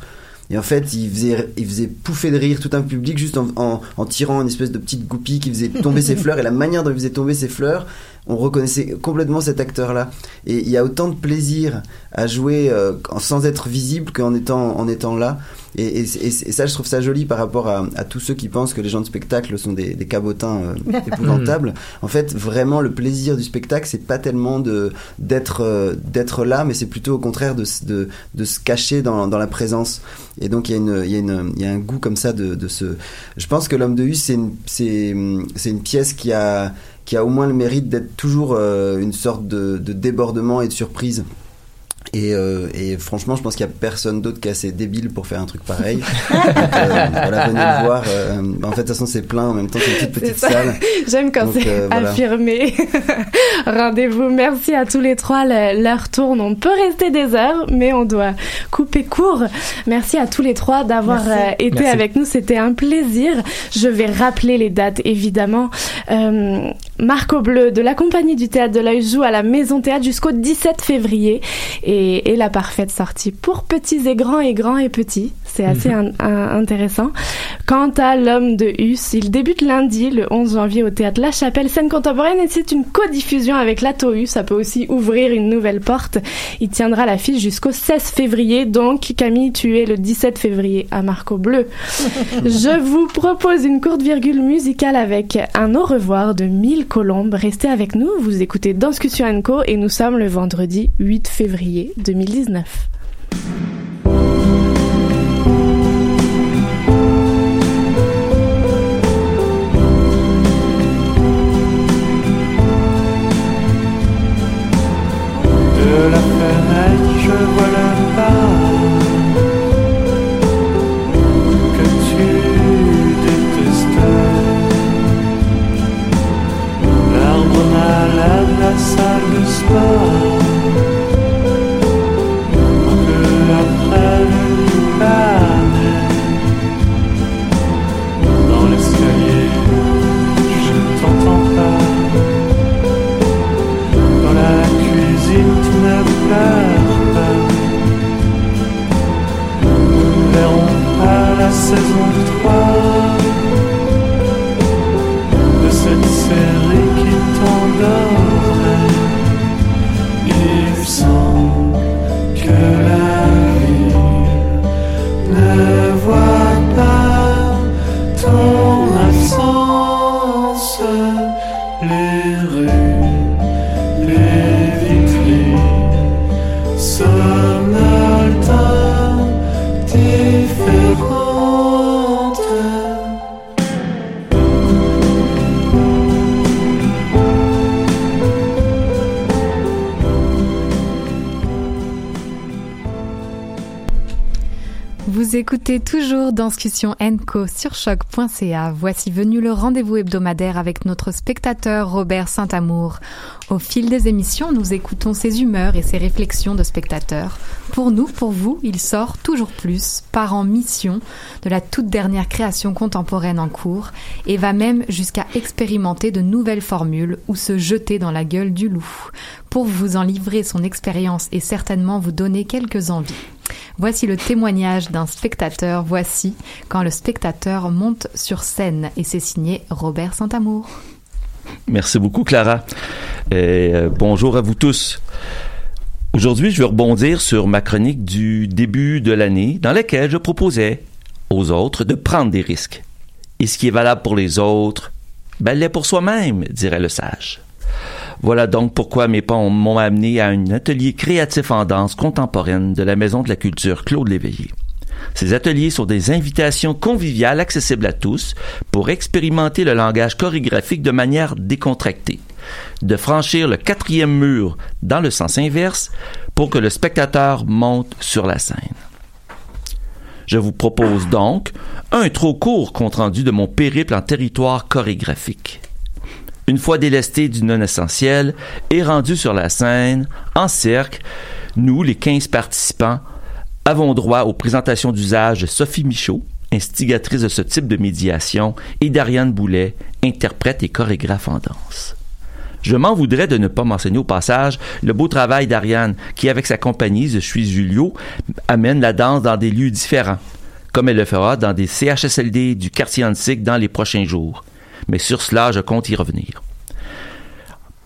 Et en fait, il faisait, il faisait pouffer de rire tout un public juste en, en, en tirant une espèce de petite goupille qui faisait tomber ses fleurs. Et la manière dont il faisait tomber ses fleurs, on reconnaissait complètement cet acteur-là. Et il y a autant de plaisir à jouer euh, sans être visible qu'en étant, en étant là. Et, et, et- et ça, je trouve ça joli par rapport à, à tous ceux qui pensent que les gens de spectacle sont des, des cabotins euh, épouvantables. En fait, vraiment, le plaisir du spectacle, c'est pas tellement de d'être euh, d'être là, mais c'est plutôt au contraire de, s- de, de se cacher dans, dans la présence. Et donc, il y, a une- il y, a une- il y a un goût comme ça de, de ce. Je pense que L'Homme de Hus, c'est une, c'est, c'est une pièce qui a, qui a au moins le mérite d'être toujours euh, une sorte de, de débordement et de surprise. Et, euh, et franchement, je pense qu'il y a personne d'autre qui est assez débile pour faire un truc pareil. Donc, euh, voilà, venez le voir. euh, en fait, de toute façon, c'est plein. En même temps, c'est une toute petite salle. J'aime quand c'est euh, voilà. affirmé. Rendez-vous. Merci à tous les trois. L'heure tourne. On peut rester des heures, mais on doit couper court. Merci à tous les trois d'avoir euh, été Merci. avec nous. C'était un plaisir. Je vais rappeler les dates, évidemment. Euh, Marco Bleu de la compagnie du Théâtre de l'œil joue à la Maison Théâtre jusqu'au 17 février et, et la parfaite sortie pour petits et grands et grands et petits. C'est assez Mhm. un- un- intéressant. Quant à l'homme de Hus, il débute lundi, le 11 janvier, au théâtre La Chapelle, scène contemporaine, et c'est une codiffusion avec l'Atohu. Ça peut aussi ouvrir une nouvelle porte. Il tiendra l'affiche jusqu'au 16 février. Donc, Camille, tu es le 17 février à Marco Bleu. Je vous propose une courte virgule musicale avec un au revoir de Mille Colombes. Restez avec nous. Vous écoutez Danscussion Co et nous sommes le vendredi 8 février 2019. De la Danscussion Co sur choc.ca. Voici venu le rendez-vous hebdomadaire avec notre spectateur Robert Saint-Amour. Au fil des émissions, nous écoutons ses humeurs et ses réflexions de spectateur. Pour nous, pour vous, il sort toujours plus, par en mission, de la toute dernière création contemporaine en cours et va même jusqu'à expérimenter de nouvelles formules ou se jeter dans la gueule du loup. Pour vous en livrer son expérience et certainement vous donner quelques envies. Voici le témoignage d'un spectateur. Voici quand le spectateur monte sur scène et c'est signé Robert Saint-Amour. Merci beaucoup, Clara. Et, euh, bonjour à vous tous. Aujourd'hui, je vais rebondir sur ma chronique du début de l'année dans laquelle je proposais aux autres de prendre des risques. Et ce qui est valable pour les autres, ben, l'est pour soi-même, dirait le sage. Voilà donc pourquoi mes pas m'ont amené à un atelier créatif en danse contemporaine de la Maison de la Culture Claude Léveillé. Ces ateliers sont des invitations conviviales accessibles à tous pour expérimenter le langage chorégraphique de manière décontractée, de franchir le quatrième mur dans le sens inverse pour que le spectateur monte sur la scène. Je vous propose donc un trop court compte-rendu de mon périple en territoire chorégraphique. Une fois délesté du non-essentiel et rendu sur la scène, en cercle, nous, les 15 participants, avons droit aux présentations d'usage de Sophie Michaud, instigatrice de ce type de médiation, et d'Ariane Boulet, interprète et chorégraphe en danse. Je m'en voudrais de ne pas mentionner au passage le beau travail d'Ariane, qui, avec sa compagnie Je suis Julio, amène la danse dans des lieux différents, comme elle le fera dans des CHSLD du quartier antique dans les prochains jours. Mais sur cela, je compte y revenir.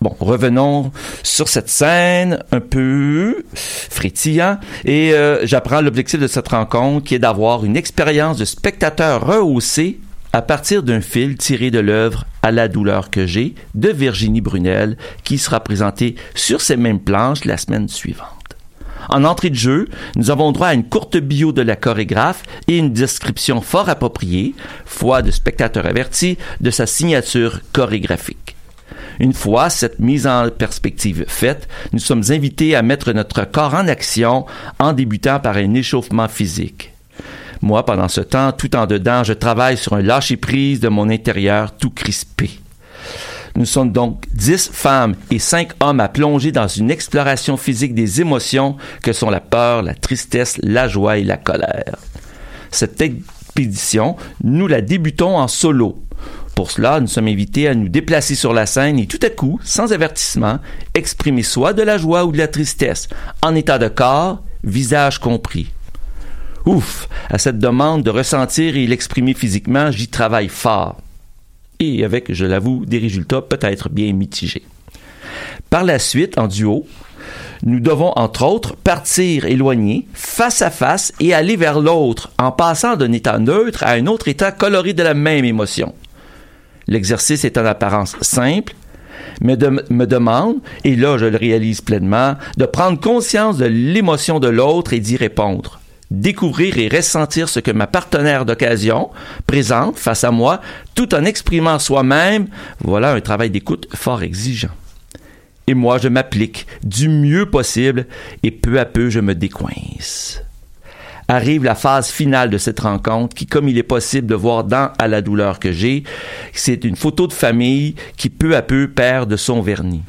Bon, revenons sur cette scène un peu frétillant et euh, j'apprends l'objectif de cette rencontre qui est d'avoir une expérience de spectateur rehaussée à partir d'un fil tiré de l'œuvre À la douleur que j'ai de Virginie Brunel qui sera présentée sur ces mêmes planches la semaine suivante. En entrée de jeu, nous avons droit à une courte bio de la chorégraphe et une description fort appropriée, foi de spectateur averti, de sa signature chorégraphique. Une fois cette mise en perspective faite, nous sommes invités à mettre notre corps en action en débutant par un échauffement physique. Moi, pendant ce temps, tout en dedans, je travaille sur un lâcher-prise de mon intérieur tout crispé. Nous sommes donc dix femmes et cinq hommes à plonger dans une exploration physique des émotions que sont la peur, la tristesse, la joie et la colère. Cette expédition, nous la débutons en solo. Pour cela, nous sommes invités à nous déplacer sur la scène et tout à coup, sans avertissement, exprimer soit de la joie ou de la tristesse, en état de corps, visage compris. Ouf, à cette demande de ressentir et l'exprimer physiquement, j'y travaille fort. Avec, je l'avoue, des résultats peut-être bien mitigés. Par la suite, en duo, nous devons, entre autres, partir éloigner, face à face, et aller vers l'autre, en passant d'un état neutre à un autre état coloré de la même émotion. L'exercice est en apparence simple, mais me demande, et là je le réalise pleinement, de prendre conscience de l'émotion de l'autre et d'y répondre. Découvrir et ressentir ce que ma partenaire d'occasion présente face à moi, tout en exprimant soi-même, voilà un travail d'écoute fort exigeant. Et moi, je m'applique du mieux possible et peu à peu, je me décoince arrive la phase finale de cette rencontre qui, comme il est possible de voir dans À la douleur que j'ai, c'est une photo de famille qui peu à peu perd de son vernis.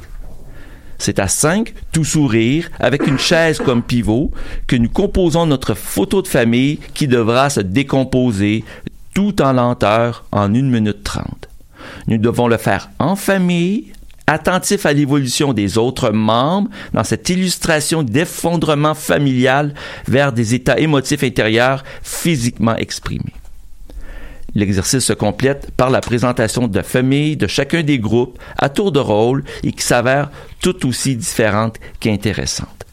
C'est à cinq, tout sourire, avec une chaise comme pivot, que nous composons notre photo de famille qui devra se décomposer tout en lenteur en une minute trente. Nous devons le faire en famille, attentif à l'évolution des autres membres dans cette illustration d'effondrement familial vers des états émotifs intérieurs physiquement exprimés. L'exercice se complète par la présentation de familles de chacun des groupes à tour de rôle et qui s'avèrent tout aussi différentes qu'intéressantes.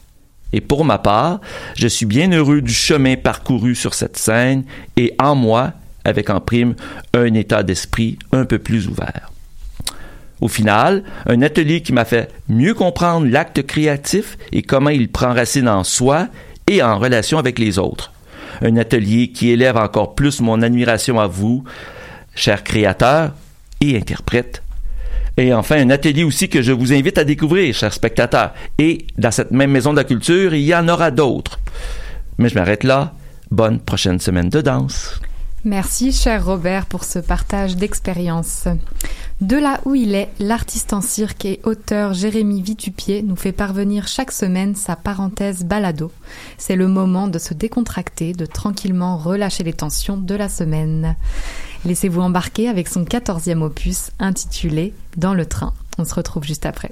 Et pour ma part, je suis bien heureux du chemin parcouru sur cette scène et en moi, avec en prime un état d'esprit un peu plus ouvert. Au final, un atelier qui m'a fait mieux comprendre l'acte créatif et comment il prend racine en soi et en relation avec les autres. Un atelier qui élève encore plus mon admiration à vous, chers créateurs et interprètes. Et enfin, un atelier aussi que je vous invite à découvrir, chers spectateurs. Et dans cette même maison de la culture, il y en aura d'autres. Mais je m'arrête là. Bonne prochaine semaine de danse. Merci, cher Robert, pour ce partage d'expérience. De là où il est, l'artiste en cirque et auteur Jérémy Vitupier nous fait parvenir chaque semaine sa parenthèse balado. C'est le moment de se décontracter, de tranquillement relâcher les tensions de la semaine. Laissez-vous embarquer avec son quatorzième opus intitulé Dans le train. On se retrouve juste après.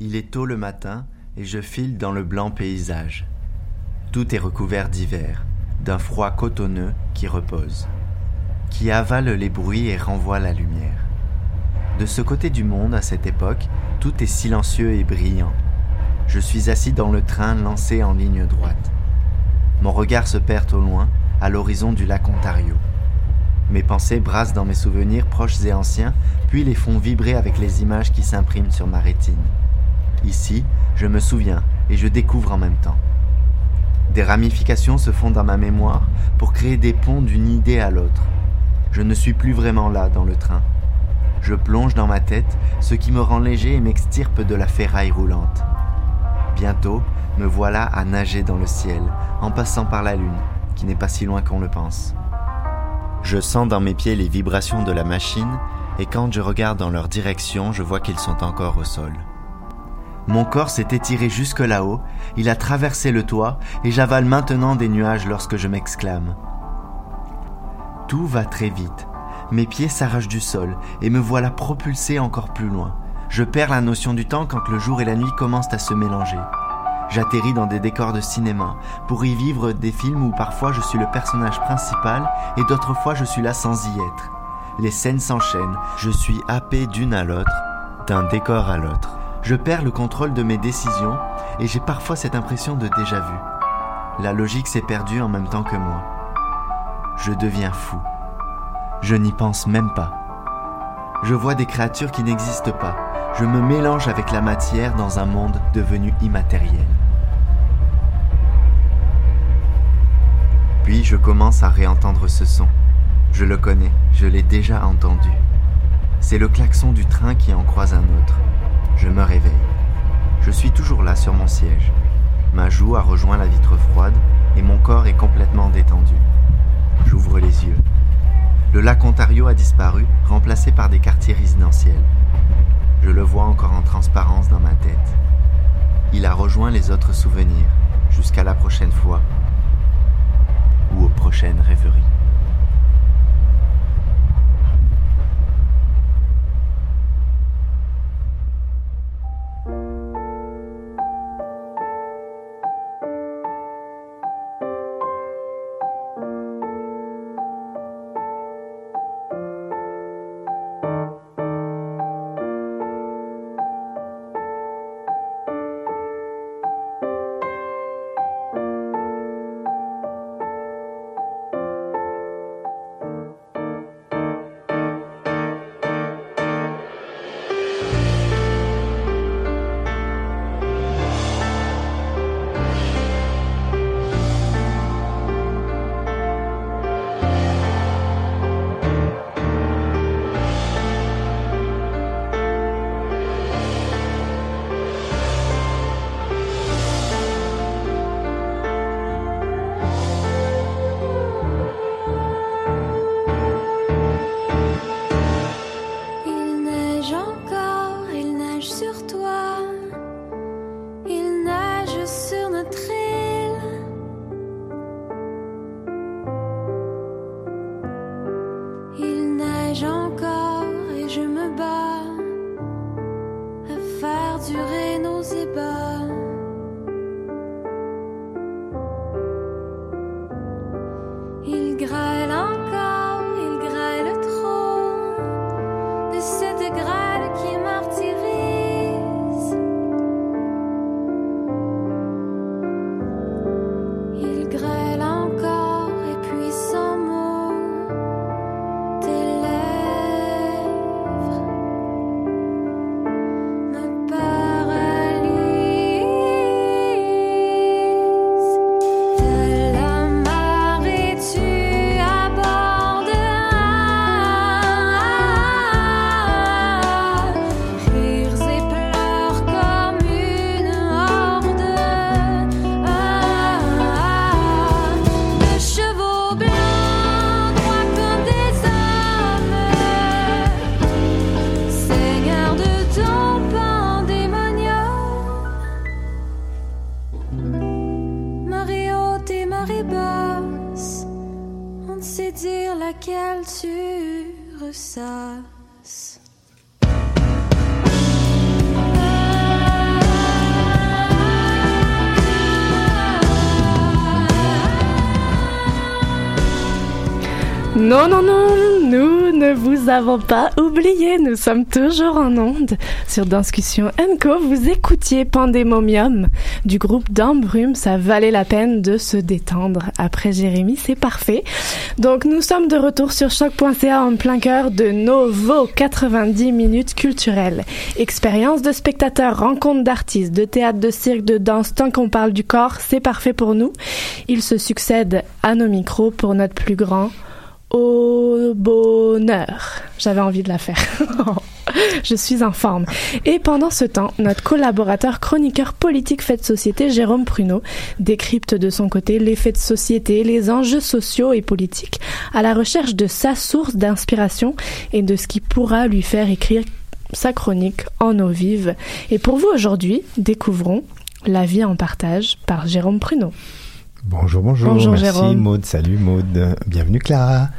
Il est tôt le matin et je file dans le blanc paysage. Tout est recouvert d'hiver d'un froid cotonneux qui repose, qui avale les bruits et renvoie la lumière. De ce côté du monde, à cette époque, tout est silencieux et brillant. Je suis assis dans le train lancé en ligne droite. Mon regard se perd au loin, à l'horizon du lac Ontario. Mes pensées brassent dans mes souvenirs proches et anciens, puis les font vibrer avec les images qui s'impriment sur ma rétine. Ici, je me souviens et je découvre en même temps. Des ramifications se font dans ma mémoire pour créer des ponts d'une idée à l'autre. Je ne suis plus vraiment là dans le train. Je plonge dans ma tête, ce qui me rend léger et m'extirpe de la ferraille roulante. Bientôt, me voilà à nager dans le ciel, en passant par la lune, qui n'est pas si loin qu'on le pense. Je sens dans mes pieds les vibrations de la machine et quand je regarde dans leur direction, je vois qu'ils sont encore au sol. Mon corps s'est étiré jusque là-haut, il a traversé le toit et j'avale maintenant des nuages lorsque je m'exclame. Tout va très vite. Mes pieds s'arrachent du sol et me voilà propulsé encore plus loin. Je perds la notion du temps quand le jour et la nuit commencent à se mélanger. J'atterris dans des décors de cinéma pour y vivre des films où parfois je suis le personnage principal et d'autres fois je suis là sans y être. Les scènes s'enchaînent, je suis happé d'une à l'autre, d'un décor à l'autre. Je perds le contrôle de mes décisions et j'ai parfois cette impression de déjà vu. La logique s'est perdue en même temps que moi. Je deviens fou. Je n'y pense même pas. Je vois des créatures qui n'existent pas. Je me mélange avec la matière dans un monde devenu immatériel. Puis je commence à réentendre ce son. Je le connais, je l'ai déjà entendu. C'est le klaxon du train qui en croise un autre. Je me réveille. Je suis toujours là sur mon siège. Ma joue a rejoint la vitre froide et mon corps est complètement détendu. J'ouvre les yeux. Le lac Ontario a disparu, remplacé par des quartiers résidentiels. Je le vois encore en transparence dans ma tête. Il a rejoint les autres souvenirs, jusqu'à la prochaine fois ou aux prochaines rêveries. Il ne vous avons pas oublié. Nous sommes toujours en onde sur Discussion Co. Vous écoutiez Pandémomium du groupe d'Embrume. Ça valait la peine de se détendre. Après Jérémy, c'est parfait. Donc, nous sommes de retour sur choc.ca en plein cœur de Novo 90 minutes culturelles. Expérience de spectateurs, rencontres d'artistes, de théâtre, de cirque, de danse. Tant qu'on parle du corps, c'est parfait pour nous. Ils se succèdent à nos micros pour notre plus grand au bonheur. J'avais envie de la faire. Je suis en forme. Et pendant ce temps, notre collaborateur chroniqueur politique fait de société, Jérôme Pruneau, décrypte de son côté les faits de société, les enjeux sociaux et politiques, à la recherche de sa source d'inspiration et de ce qui pourra lui faire écrire sa chronique en eau vive. Et pour vous aujourd'hui, découvrons La vie en partage par Jérôme Pruneau. Bonjour, bonjour. Bonjour, Merci Jérôme. Maude. Salut Maude. Bienvenue Clara.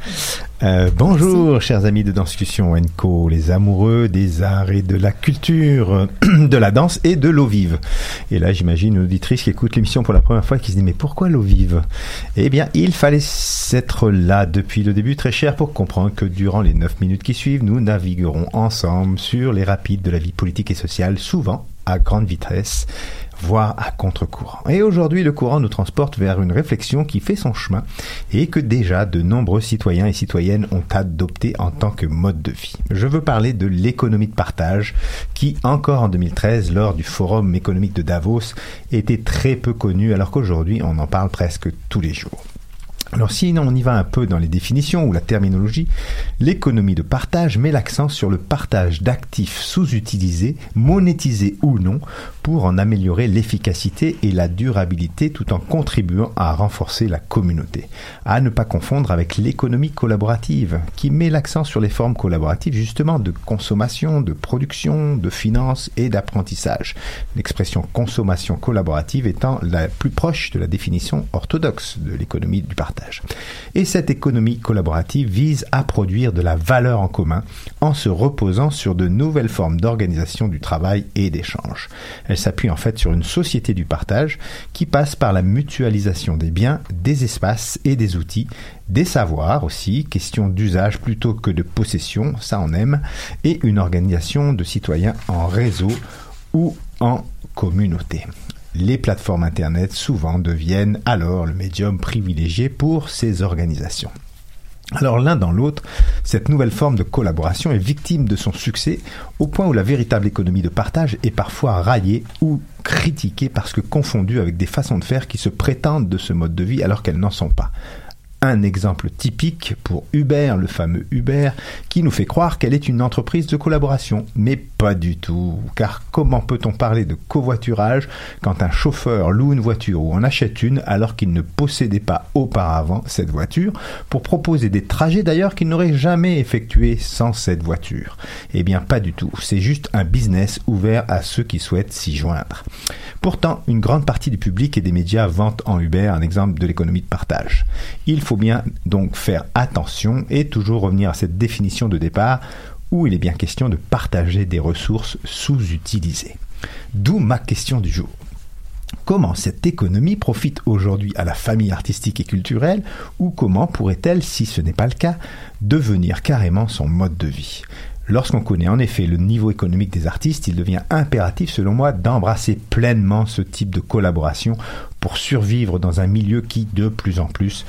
Euh, bonjour, chers amis de Danscussion Co, les amoureux des arts et de la culture, de la danse et de l'eau vive. Et là, j'imagine une auditrice qui écoute l'émission pour la première fois et qui se dit mais pourquoi l'eau vive? Eh bien, il fallait être là depuis le début, très cher, pour comprendre que durant les 9 minutes qui suivent, nous naviguerons ensemble sur les rapides de la vie politique et sociale, souvent à grande vitesse voire à contre-courant. Et aujourd'hui, le courant nous transporte vers une réflexion qui fait son chemin et que déjà de nombreux citoyens et citoyennes ont adopté en tant que mode de vie. Je veux parler de l'économie de partage qui, encore en 2013, lors du Forum économique de Davos, était très peu connue alors qu'aujourd'hui, on en parle presque tous les jours. Alors si on y va un peu dans les définitions ou la terminologie, l'économie de partage met l'accent sur le partage d'actifs sous-utilisés, monétisés ou non, pour en améliorer l'efficacité et la durabilité tout en contribuant à renforcer la communauté. À ne pas confondre avec l'économie collaborative, qui met l'accent sur les formes collaboratives justement de consommation, de production, de finance et d'apprentissage. L'expression consommation collaborative étant la plus proche de la définition orthodoxe de l'économie du partage. Et cette économie collaborative vise à produire de la valeur en commun en se reposant sur de nouvelles formes d'organisation du travail et d'échange. Elle s'appuie en fait sur une société du partage qui passe par la mutualisation des biens, des espaces et des outils, des savoirs aussi, question d'usage plutôt que de possession, ça on aime, et une organisation de citoyens en réseau ou en communauté les plateformes Internet souvent deviennent alors le médium privilégié pour ces organisations. Alors l'un dans l'autre, cette nouvelle forme de collaboration est victime de son succès au point où la véritable économie de partage est parfois raillée ou critiquée parce que confondue avec des façons de faire qui se prétendent de ce mode de vie alors qu'elles n'en sont pas un exemple typique pour Uber, le fameux Uber, qui nous fait croire qu'elle est une entreprise de collaboration. Mais pas du tout, car comment peut-on parler de covoiturage quand un chauffeur loue une voiture ou en achète une alors qu'il ne possédait pas auparavant cette voiture? Pour proposer des trajets d'ailleurs qu'il n'aurait jamais effectués sans cette voiture Eh bien pas du tout, c'est juste un business ouvert à ceux qui souhaitent s'y joindre. Pourtant, une grande partie du public et des médias vantent en Uber un exemple de l'économie de partage. Il faut bien donc faire attention et toujours revenir à cette définition de départ où il est bien question de partager des ressources sous-utilisées. D'où ma question du jour. Comment cette économie profite aujourd'hui à la famille artistique et culturelle ou comment pourrait-elle, si ce n'est pas le cas, devenir carrément son mode de vie? Lorsqu'on connaît en effet le niveau économique des artistes, il devient impératif selon moi d'embrasser pleinement ce type de collaboration pour survivre dans un milieu qui de plus en plus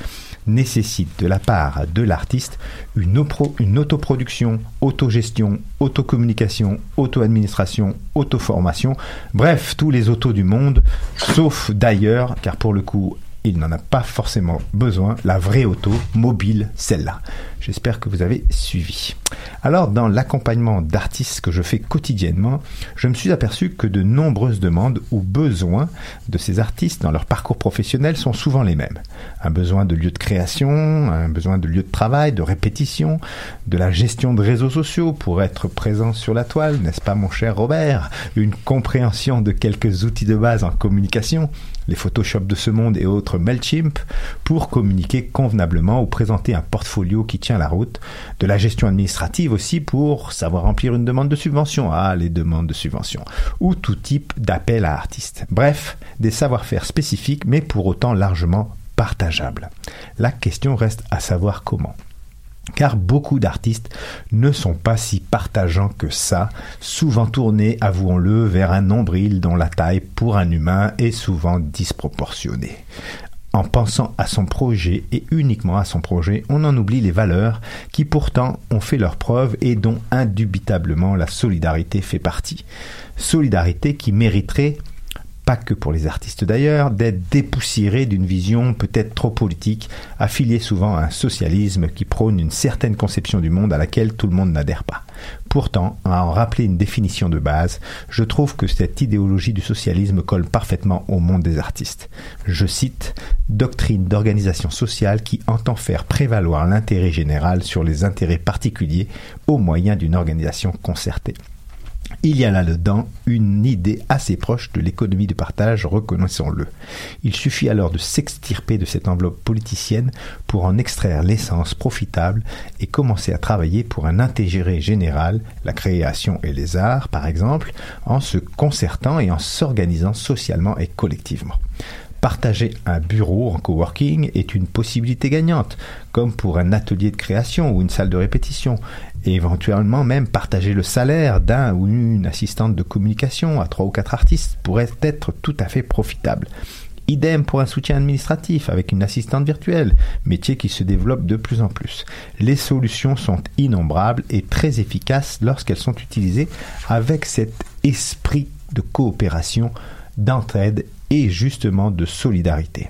nécessite de la part de l'artiste une, opro- une autoproduction, autogestion, autocommunication, auto-administration, auto-formation, bref, tous les autos du monde, sauf d'ailleurs, car pour le coup, il n'en a pas forcément besoin, la vraie auto, mobile, celle-là. J'espère que vous avez suivi. Alors, dans l'accompagnement d'artistes que je fais quotidiennement, je me suis aperçu que de nombreuses demandes ou besoins de ces artistes dans leur parcours professionnel sont souvent les mêmes. Un besoin de lieu de création, un besoin de lieu de travail, de répétition, de la gestion de réseaux sociaux pour être présent sur la toile, n'est-ce pas mon cher Robert? Une compréhension de quelques outils de base en communication, les Photoshop de ce monde et autres MailChimp, pour communiquer convenablement ou présenter un portfolio qui tient la route, de la gestion administrative aussi pour savoir remplir une demande de subvention, ah les demandes de subvention, ou tout type d'appel à artistes. Bref, des savoir-faire spécifiques mais pour autant largement partageables. La question reste à savoir comment car beaucoup d'artistes ne sont pas si partageants que ça, souvent tournés, avouons-le, vers un nombril dont la taille pour un humain est souvent disproportionnée. En pensant à son projet et uniquement à son projet, on en oublie les valeurs qui pourtant ont fait leur preuve et dont indubitablement la solidarité fait partie. Solidarité qui mériterait pas que pour les artistes d'ailleurs, d'être dépoussiérés d'une vision peut-être trop politique, affiliée souvent à un socialisme qui prône une certaine conception du monde à laquelle tout le monde n'adhère pas. Pourtant, à en rappeler une définition de base, je trouve que cette idéologie du socialisme colle parfaitement au monde des artistes. Je cite Doctrine d'organisation sociale qui entend faire prévaloir l'intérêt général sur les intérêts particuliers au moyen d'une organisation concertée. Il y a là-dedans une idée assez proche de l'économie de partage, reconnaissons-le. Il suffit alors de s'extirper de cette enveloppe politicienne pour en extraire l'essence profitable et commencer à travailler pour un intérêt général, la création et les arts par exemple, en se concertant et en s'organisant socialement et collectivement. Partager un bureau en coworking est une possibilité gagnante, comme pour un atelier de création ou une salle de répétition, et éventuellement même partager le salaire d'un ou une assistante de communication à trois ou quatre artistes pourrait être tout à fait profitable. Idem pour un soutien administratif avec une assistante virtuelle, métier qui se développe de plus en plus. Les solutions sont innombrables et très efficaces lorsqu'elles sont utilisées avec cet esprit de coopération, d'entraide justement de solidarité.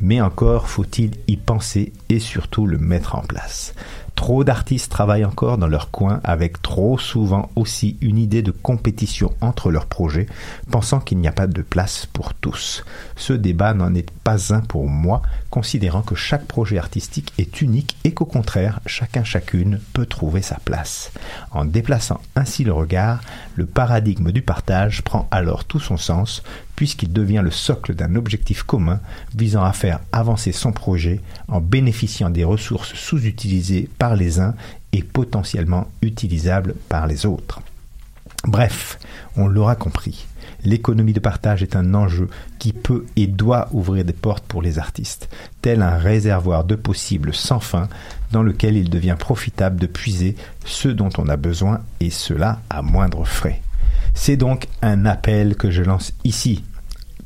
Mais encore faut-il y penser et surtout le mettre en place. Trop d'artistes travaillent encore dans leur coin avec trop souvent aussi une idée de compétition entre leurs projets, pensant qu'il n'y a pas de place pour tous. Ce débat n'en est pas un pour moi, considérant que chaque projet artistique est unique et qu'au contraire, chacun chacune peut trouver sa place. En déplaçant ainsi le regard, le paradigme du partage prend alors tout son sens, puisqu'il devient le socle d'un objectif commun visant à faire avancer son projet en bénéficiant des ressources sous-utilisées par les uns et potentiellement utilisables par les autres. Bref, on l'aura compris, l'économie de partage est un enjeu qui peut et doit ouvrir des portes pour les artistes, tel un réservoir de possibles sans fin dans lequel il devient profitable de puiser ce dont on a besoin et cela à moindre frais. C'est donc un appel que je lance ici.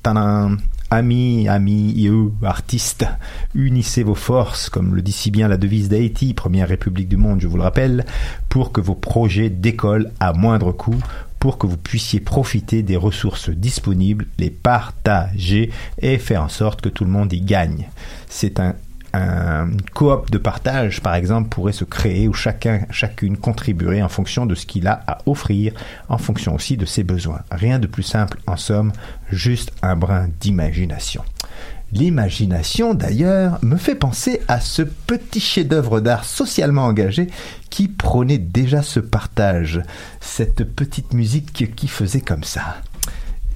Tadam Amis, amis, artistes, unissez vos forces, comme le dit si bien la devise d'Haïti, première république du monde, je vous le rappelle, pour que vos projets décollent à moindre coût, pour que vous puissiez profiter des ressources disponibles, les partager et faire en sorte que tout le monde y gagne. C'est un un coop de partage, par exemple, pourrait se créer où chacun, chacune contribuerait en fonction de ce qu'il a à offrir, en fonction aussi de ses besoins. Rien de plus simple, en somme, juste un brin d'imagination. L'imagination, d'ailleurs, me fait penser à ce petit chef-d'œuvre d'art socialement engagé qui prônait déjà ce partage, cette petite musique qui faisait comme ça.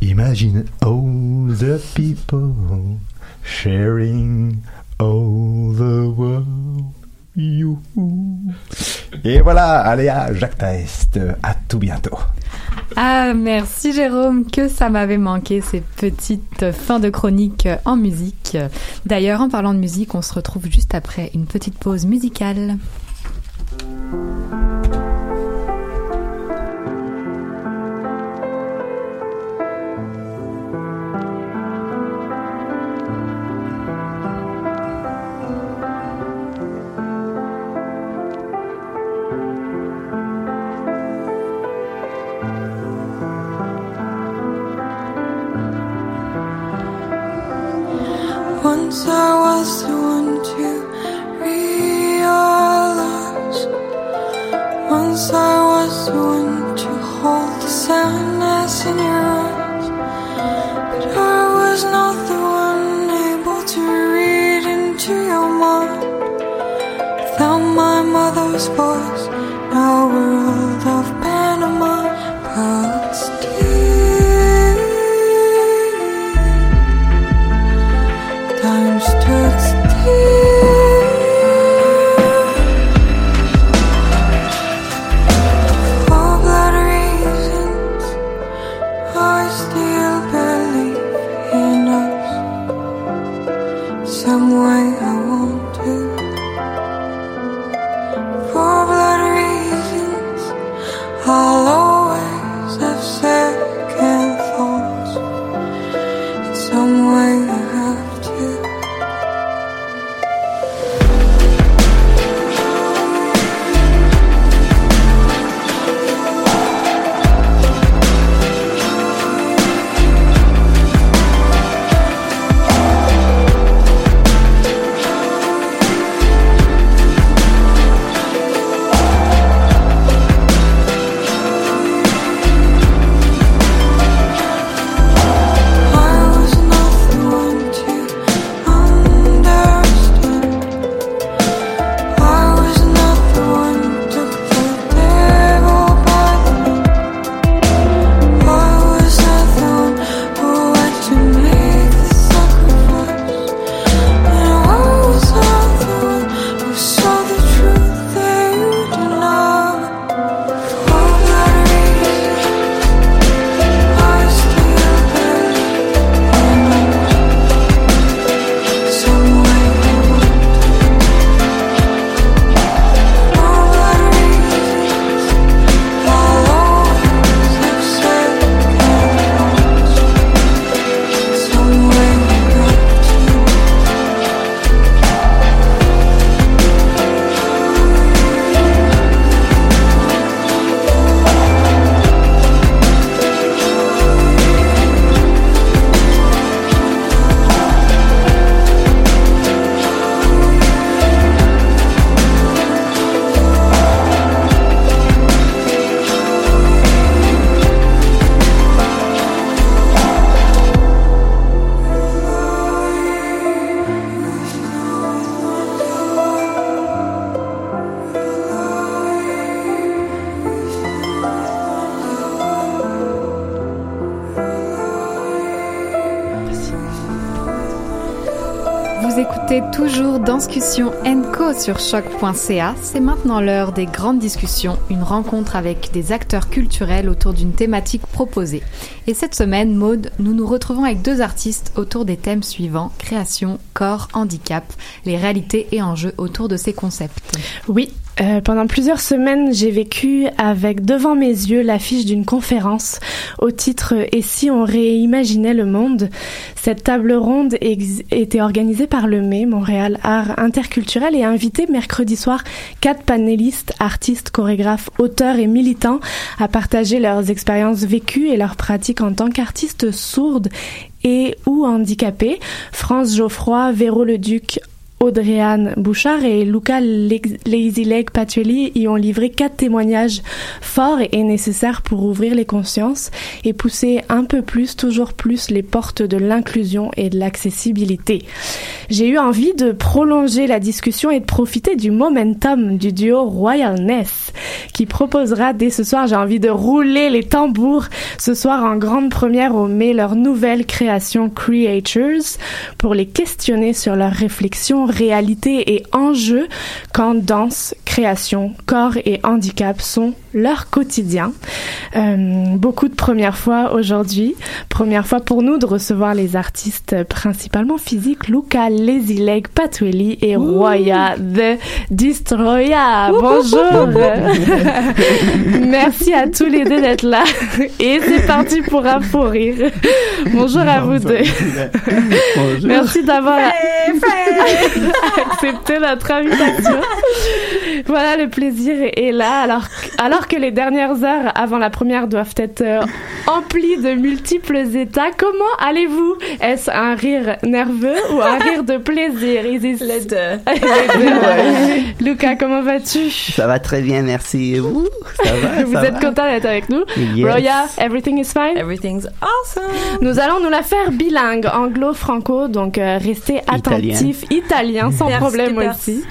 Imagine all the people sharing all the world. Et voilà, allez à Jacques Taest. À tout bientôt. Ah, merci Jérôme, que ça m'avait manqué ces petites fins de chronique en musique. D'ailleurs, en parlant de musique, on se retrouve juste après une petite pause musicale. Toujours Danscussion Co sur choc.ca. C'est maintenant l'heure des grandes discussions, une rencontre avec des acteurs culturels autour d'une thématique proposée. Et cette semaine, Maude, nous nous retrouvons avec deux artistes autour des thèmes suivants création, corps, handicap, les réalités et enjeux autour de ces concepts. Oui, euh, pendant plusieurs semaines, j'ai vécu avec devant mes yeux l'affiche d'une conférence au titre Et si on réimaginait le monde? Cette table ronde était organisée par le MAI, Montréal Art Interculturel, et a invité mercredi soir quatre panélistes, artistes, chorégraphes, auteurs et militants à partager leurs expériences vécues et leurs pratiques en tant qu'artistes sourdes et ou handicapés. France Geoffroy, Véro Leduc, Audrey-Anne Bouchard et Luca Lazyleg Patueli y ont livré quatre témoignages forts et nécessaires pour ouvrir les consciences et pousser un peu plus, toujours plus, les portes de l'inclusion et de l'accessibilité. J'ai eu envie de prolonger la discussion et de profiter du momentum du duo Royalness qui proposera dès ce soir, j'ai envie de rouler les tambours, ce soir en grande première au mai, leur nouvelle création Creatures pour les questionner sur leurs réflexions réalité et enjeux quand danse, création, corps et handicap sont leur quotidien. Euh, beaucoup de premières fois aujourd'hui. Première fois pour nous de recevoir les artistes principalement physiques Luca Lazyleg Patueli et Roya The Destroya. Bonjour. Merci à tous les deux d'être là. Et c'est parti pour un faux rire. Bonjour à vous deux. Merci d'avoir accepté notre invitation. Voilà, le plaisir est là. Alors, alors que les dernières heures avant la première doivent être euh, emplies de multiples états, comment allez-vous? Est-ce un rire nerveux ou un rire de plaisir Is it- Les deux. Les deux, ouais. Luca, comment vas-tu? Ça va très bien, merci. Et vous? Ça va Vous ça êtes va? content d'être avec nous? Yes. Roya, everything is fine? Everything's awesome. Nous allons nous la faire bilingue, anglo-franco, donc euh, restez attentifs. Italien, sans Merci, problème aussi.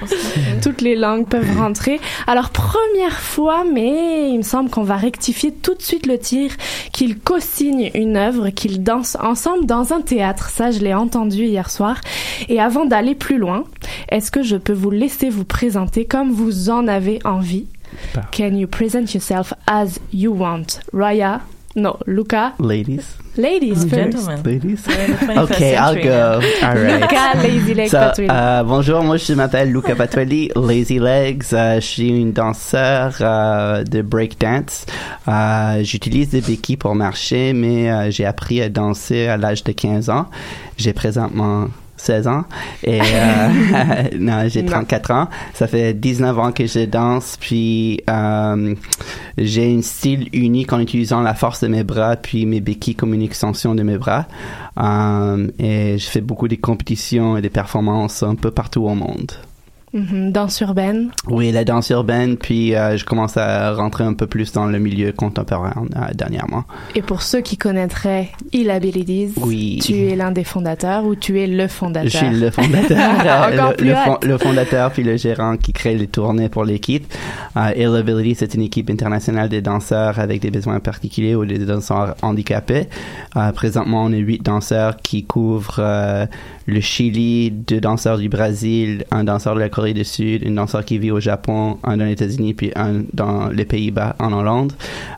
Toutes les langues peuvent rentrer. Alors, première fois, mais il me semble qu'on va rectifier tout de suite le tir, qu'ils co-signent une œuvre, qu'ils dansent ensemble dans un théâtre. Ça, je l'ai entendu hier soir. Et avant d'aller plus loin, est-ce que je peux vous laisser vous présenter comme vous en avez envie? Can you present yourself as you want? Raya? No, Luca? Ladies? Ladies first. Gentlemen. Ladies. We're in the 21st Okay, I'll go. All right. Luca Lazy So, euh, bonjour, moi je m'appelle Luca Patueli, Lazy Legs. Euh, je suis une danseur euh, de breakdance. Euh, J'utilise des béquilles pour marcher, mais j'ai appris à danser à l'âge de 15 ans. J'ai présentement 16 ans. Et euh, non j'ai Non. 34 ans. Ça fait 19 ans que je danse puis euh, j'ai un style unique en utilisant la force de mes bras puis mes béquilles comme une extension de mes bras. Euh, et je fais beaucoup de compétitions et des performances un peu partout au monde Mhm, Danse urbaine. oui la danse urbaine puis euh, je commence à rentrer un peu plus dans le milieu contemporain euh, dernièrement Et pour ceux qui connaîtraient E-Abilities, Oui. tu es l'un des fondateurs ou tu es le fondateur? Je suis le fondateur, Encore le, plus le fondateur puis le gérant qui crée les tournées pour l'équipe. Euh, Ill Ability, c'est une équipe internationale de danseurs avec des besoins particuliers ou des danseurs handicapés. Euh, présentement, on est huit danseurs qui couvrent le Chili, deux danseurs du Brésil, un danseur de la Corée du Sud, une danseur qui vit au Japon, un dans les États-Unis puis un dans les Pays-Bas en Hollande.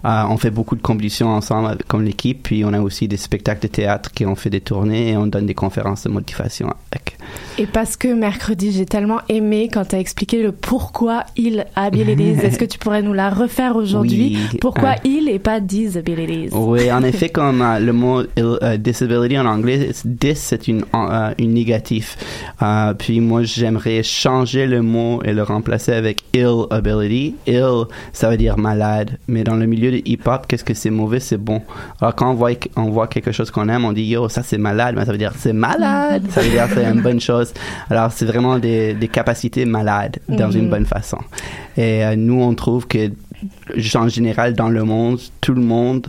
Euh, on fait beaucoup de compétitions ensemble comme l'équipe, puis on a aussi des spectacles de théâtre qui ont fait des tournées et on donne des conférences de motivation avec. Et parce que mercredi, j'ai tellement aimé quand tu as expliqué le pourquoi il abilities. Est-ce que tu pourrais nous la refaire aujourd'hui? Oui. Pourquoi Euh. il et pas disabilities? Oui, en effet, comme euh, le mot disability en anglais, dis c'est une, une négatif. Puis moi, j'aimerais changer le mot et le remplacer avec ill ability. Ill, ça veut dire malade. Mais dans le milieu de hip-hop, qu'est-ce que c'est mauvais, c'est bon. Alors quand on voit, on voit quelque chose qu'on aime, on dit yo, ça c'est malade. Mais ça veut dire c'est malade. Ça veut dire c'est une bonne chose. Alors c'est vraiment des, des capacités malades dans Mhm. une bonne façon. Et euh, nous, on trouve que en général dans le monde, tout le monde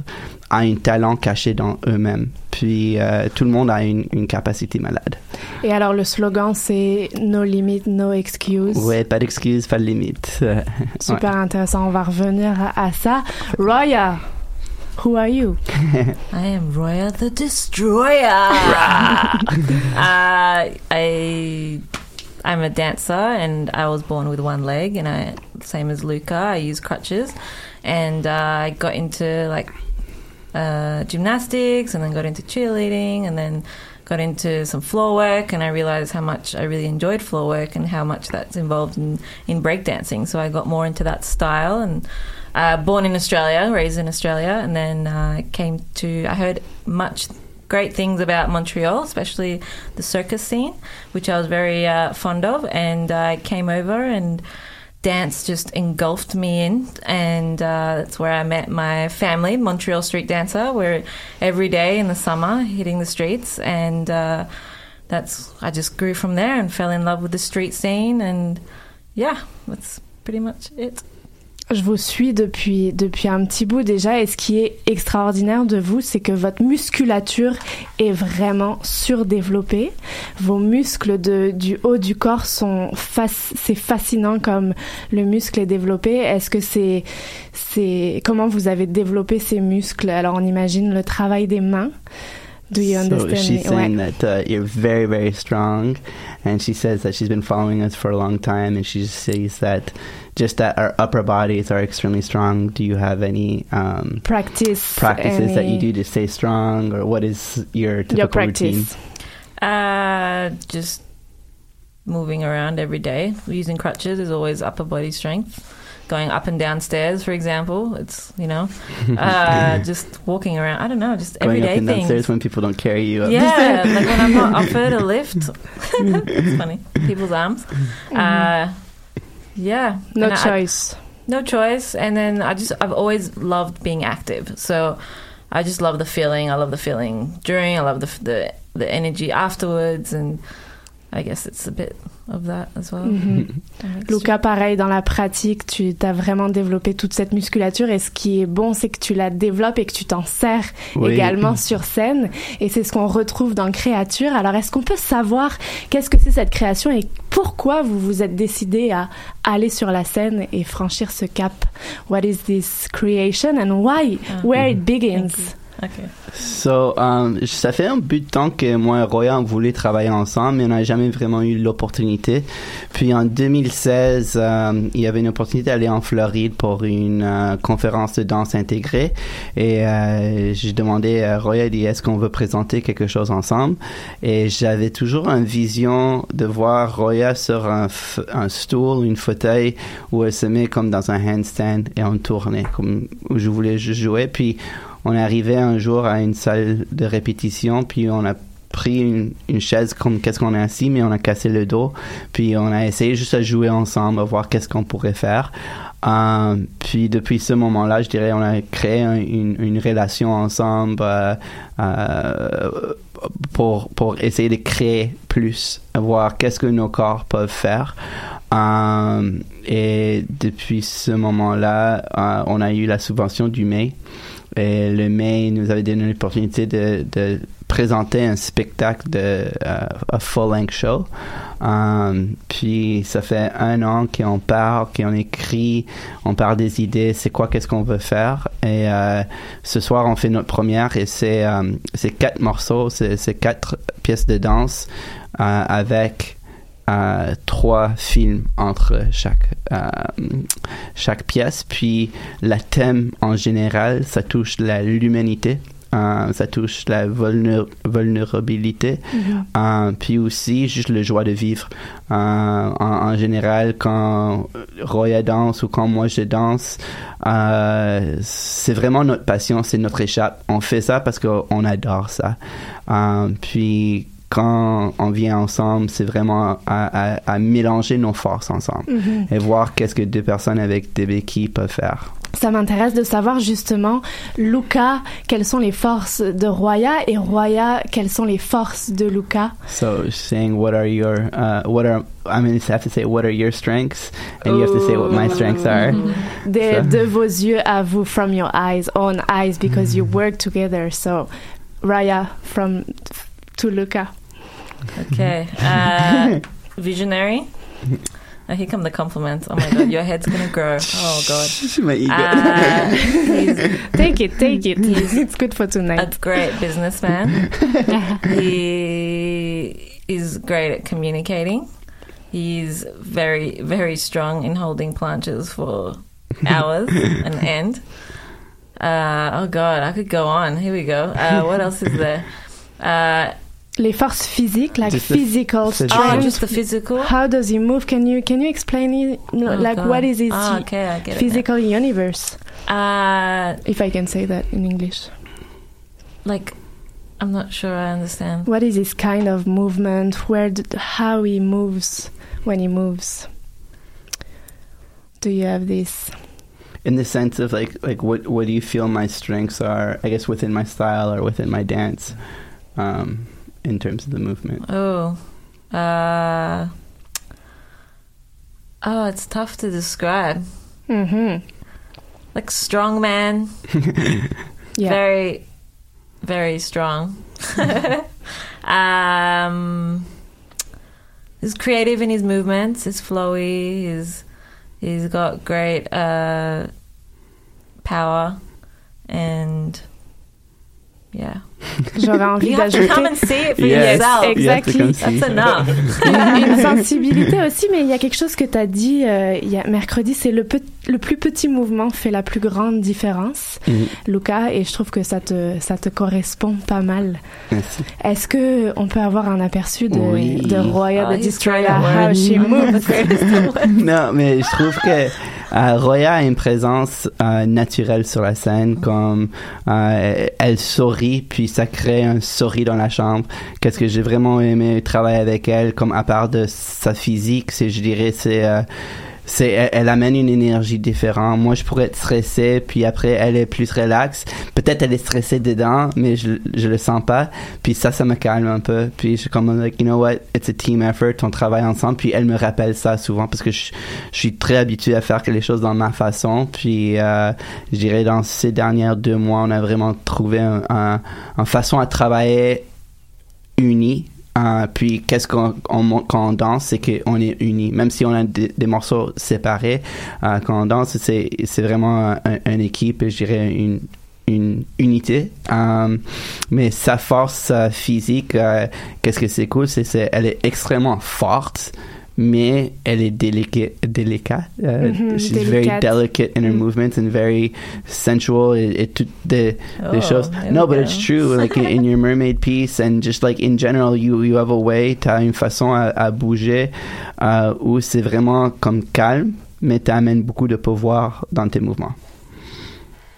a un talent caché dans eux-mêmes. Puis euh, tout le monde a une, une capacité malade. Et alors, le slogan, c'est No limit, no excuse. Ouais, pas d'excuses, pas de limite. Super intéressant. On va revenir à, à ça. Roya, Who are you? I am Roya the Destroyer. uh, I I'm a dancer, and I was born with one leg, and I same as Luca. I use crutches, and uh, I got into like uh, gymnastics, and then got into cheerleading, and then got into some floor work, and I realized how much I really enjoyed floor work and how much that's involved in in breakdancing. So I got more into that style and. Uh, born in Australia, raised in Australia, and then uh, came to. I heard much great things about Montreal, especially the circus scene, which I was very uh, fond of, and I came over and dance just engulfed me in, and uh, that's where I met my family, Montreal Street Dancer. We're every day in the summer hitting the streets, and uh, that's I just grew from there and fell in love with the street scene, and yeah, that's pretty much it. Je vous suis depuis, depuis un petit bout déjà et ce qui est extraordinaire de vous, c'est que votre musculature est vraiment surdéveloppée. Vos muscles de, du haut du corps sont c'est fascinant comme le muscle est développé. Est-ce que c'est, c'est, comment vous avez développé ces muscles? Alors on imagine le travail des mains. Do you understand so she's me? saying Ouais. that uh, you're very, very strong, and she says that she's been following us for a long time, and she says that just that our upper bodies are extremely strong. Do you have any um, practice practices that you do to stay strong, or what is your typical routine? practice. Uh, just moving around every day. Using crutches is always upper body strength. Going up and down stairs, for example, it's you know, uh, just walking around. I don't know, just Going up everyday and downstairs when people don't carry you up. Yeah, like when I'm not offered a lift. it's funny. People's arms. Uh, yeah. No And I- choice. no choice. And then I just I've always loved being active. So I just love the feeling. I love the feeling during. I love the the the energy afterwards, and I guess it's a bit of that as well. Mhm. That makes Luca, pareil, dans la pratique, tu as vraiment développé toute cette musculature et ce qui est bon, c'est que tu la développes et que tu t'en sers Oui. également sur scène. Et c'est ce qu'on retrouve dans Créature. Alors, est-ce qu'on peut savoir qu'est-ce que c'est cette création et pourquoi vous vous êtes décidé à aller sur la scène et franchir ce cap? What is this creation and why? Where it begins? Okay. So, um, ça fait un bout de temps que moi et Roya on voulait travailler ensemble, mais on n'a jamais vraiment eu l'opportunité. Puis en 2016, um, il y avait une opportunité d'aller en Floride pour une euh, conférence de danse intégrée. Et euh, j'ai demandé à Roya, est-ce qu'on veut présenter quelque chose ensemble? Et j'avais toujours une vision de voir Roya sur un, un stool, une fauteuil, où elle se met comme dans un handstand et on tournait, comme où je voulais jouer. Puis on est arrivé un jour à une salle de répétition, puis on a pris une, chaise comme qu'est-ce qu'on est assis, mais on a cassé le dos, puis on a essayé juste à jouer ensemble, voir qu'est-ce qu'on pourrait faire. Euh, puis depuis ce moment-là, je dirais, on a créé un- une, relation ensemble euh, euh, pour, pour essayer de créer plus, voir qu'est-ce que nos corps peuvent faire. Et depuis ce moment-là, on a eu la subvention du MEI. Et le MEI nous avait donné l'opportunité de, de présenter un spectacle de a full-length show. Euh, puis ça fait un an qu'on parle, qu'on écrit, on parle des idées, c'est quoi, qu'est-ce qu'on veut faire. Et euh, ce soir, on fait notre première et c'est c'est quatre morceaux, c'est quatre pièces de danse euh, avec euh, trois films entre chaque euh, chaque pièce. Puis la thème en général, ça touche la l'humanité. euh, ça touche la vulner- vulnérabilité, Mhm. euh, puis aussi juste le joie de vivre. En, en général, quand Roya danse ou quand moi je danse, c'est vraiment notre passion, c'est notre échappe. On fait ça parce qu'on adore ça. Puis quand on vient ensemble, c'est vraiment à, à- à mélanger nos forces ensemble Mhm. et voir qu'est-ce que deux personnes avec des béquilles peuvent faire. Ça m'intéresse de savoir justement, Luca, quelles sont les forces de Roya et Roya, quelles sont les forces de Luca? So saying what are your uh, what are I mean you have to say what are your strengths? And you have to say what my strengths are. De, So- de vos yeux à vous, from your eyes, own eyes, because you work together. So, Raya, from to Luca. Okay. Uh, visionary. Oh, here come the compliments. Oh my god, your head's gonna grow. Oh god. My ego. Uh, Take it, take it. It's good for a tonight. great businessman. he is great at communicating. He's very, very strong in holding planches for hours and end. Uh, oh god, I could go on. Here we go. Uh, what else is there? Les forces physiques, like Just the physical physical. strength. oh, just the physical. How does he move? Can you can you explain it? No, Oh, like God. what is his Ah, okay, I it physical universe? Uh, If I can say that in English. like, I'm not sure I understand. What is his kind of movement? Where, d how he moves when he moves? Do you have this? in the sense of like like what what do you feel my strengths are i guess within my style or within my dance um in terms of the movement Oh, uh, oh, it's tough to describe. Mm-hmm. Like strong man, Yeah. very, very strong. um, he's creative in his movements. He's flowy. He's he's got great uh, power, and yeah. J'aurais envie d'ajouter. Yes. Exactly. une, une sensibilité aussi, mais il y a quelque chose que tu as dit euh, il y a mercredi, c'est le, le plus petit mouvement fait la plus grande différence, Mhm. Luca, et je trouve que ça te, ça te correspond pas mal. Merci. Est-ce que on peut avoir un aperçu de, Oui. de Roya Oh, the he's Destroyer, how she moves? Non mais je trouve que euh, Roya a une présence euh, naturelle sur la scène comme euh, elle sourit puis ça crée un sourire dans la chambre. Qu'est-ce que j'ai vraiment aimé travailler avec elle comme à part de sa physique c'est je dirais c'est euh, c'est elle, elle amène une énergie différente. Moi, je pourrais être stressé, puis après, elle est plus relax. Peut-être elle est stressée dedans, mais je je le sens pas. Puis ça, ça me calme un peu. Puis je suis comme like, you know what, it's a team effort. On travaille ensemble. Puis elle me rappelle ça souvent parce que je, je suis très habitué à faire les choses dans ma façon. Puis euh, je dirais dans ces dernières deux mois, on a vraiment trouvé un, un, un façon à travailler unis. Euh, puis qu'est-ce qu'on on- quand on danse, c'est qu'on est unis. Même si on a des, morceaux séparés, euh, quand on danse, c'est c'est vraiment un- une équipe, je dirais une une unité. Euh, mais sa force physique, euh, qu'est-ce que c'est cool, c'est c'est elle est extrêmement forte. Mais elle est délicate, délicate. euh, Mhm, she's very délicate. in her movements and very sensual toutes des, des Oh, choses. there No, but go. it's true. Like in, in your mermaid piece and just like in general, you you have a way, t'as une façon à, à bouger euh, où c'est vraiment comme calme, mais t'amènes beaucoup de pouvoir dans tes mouvements.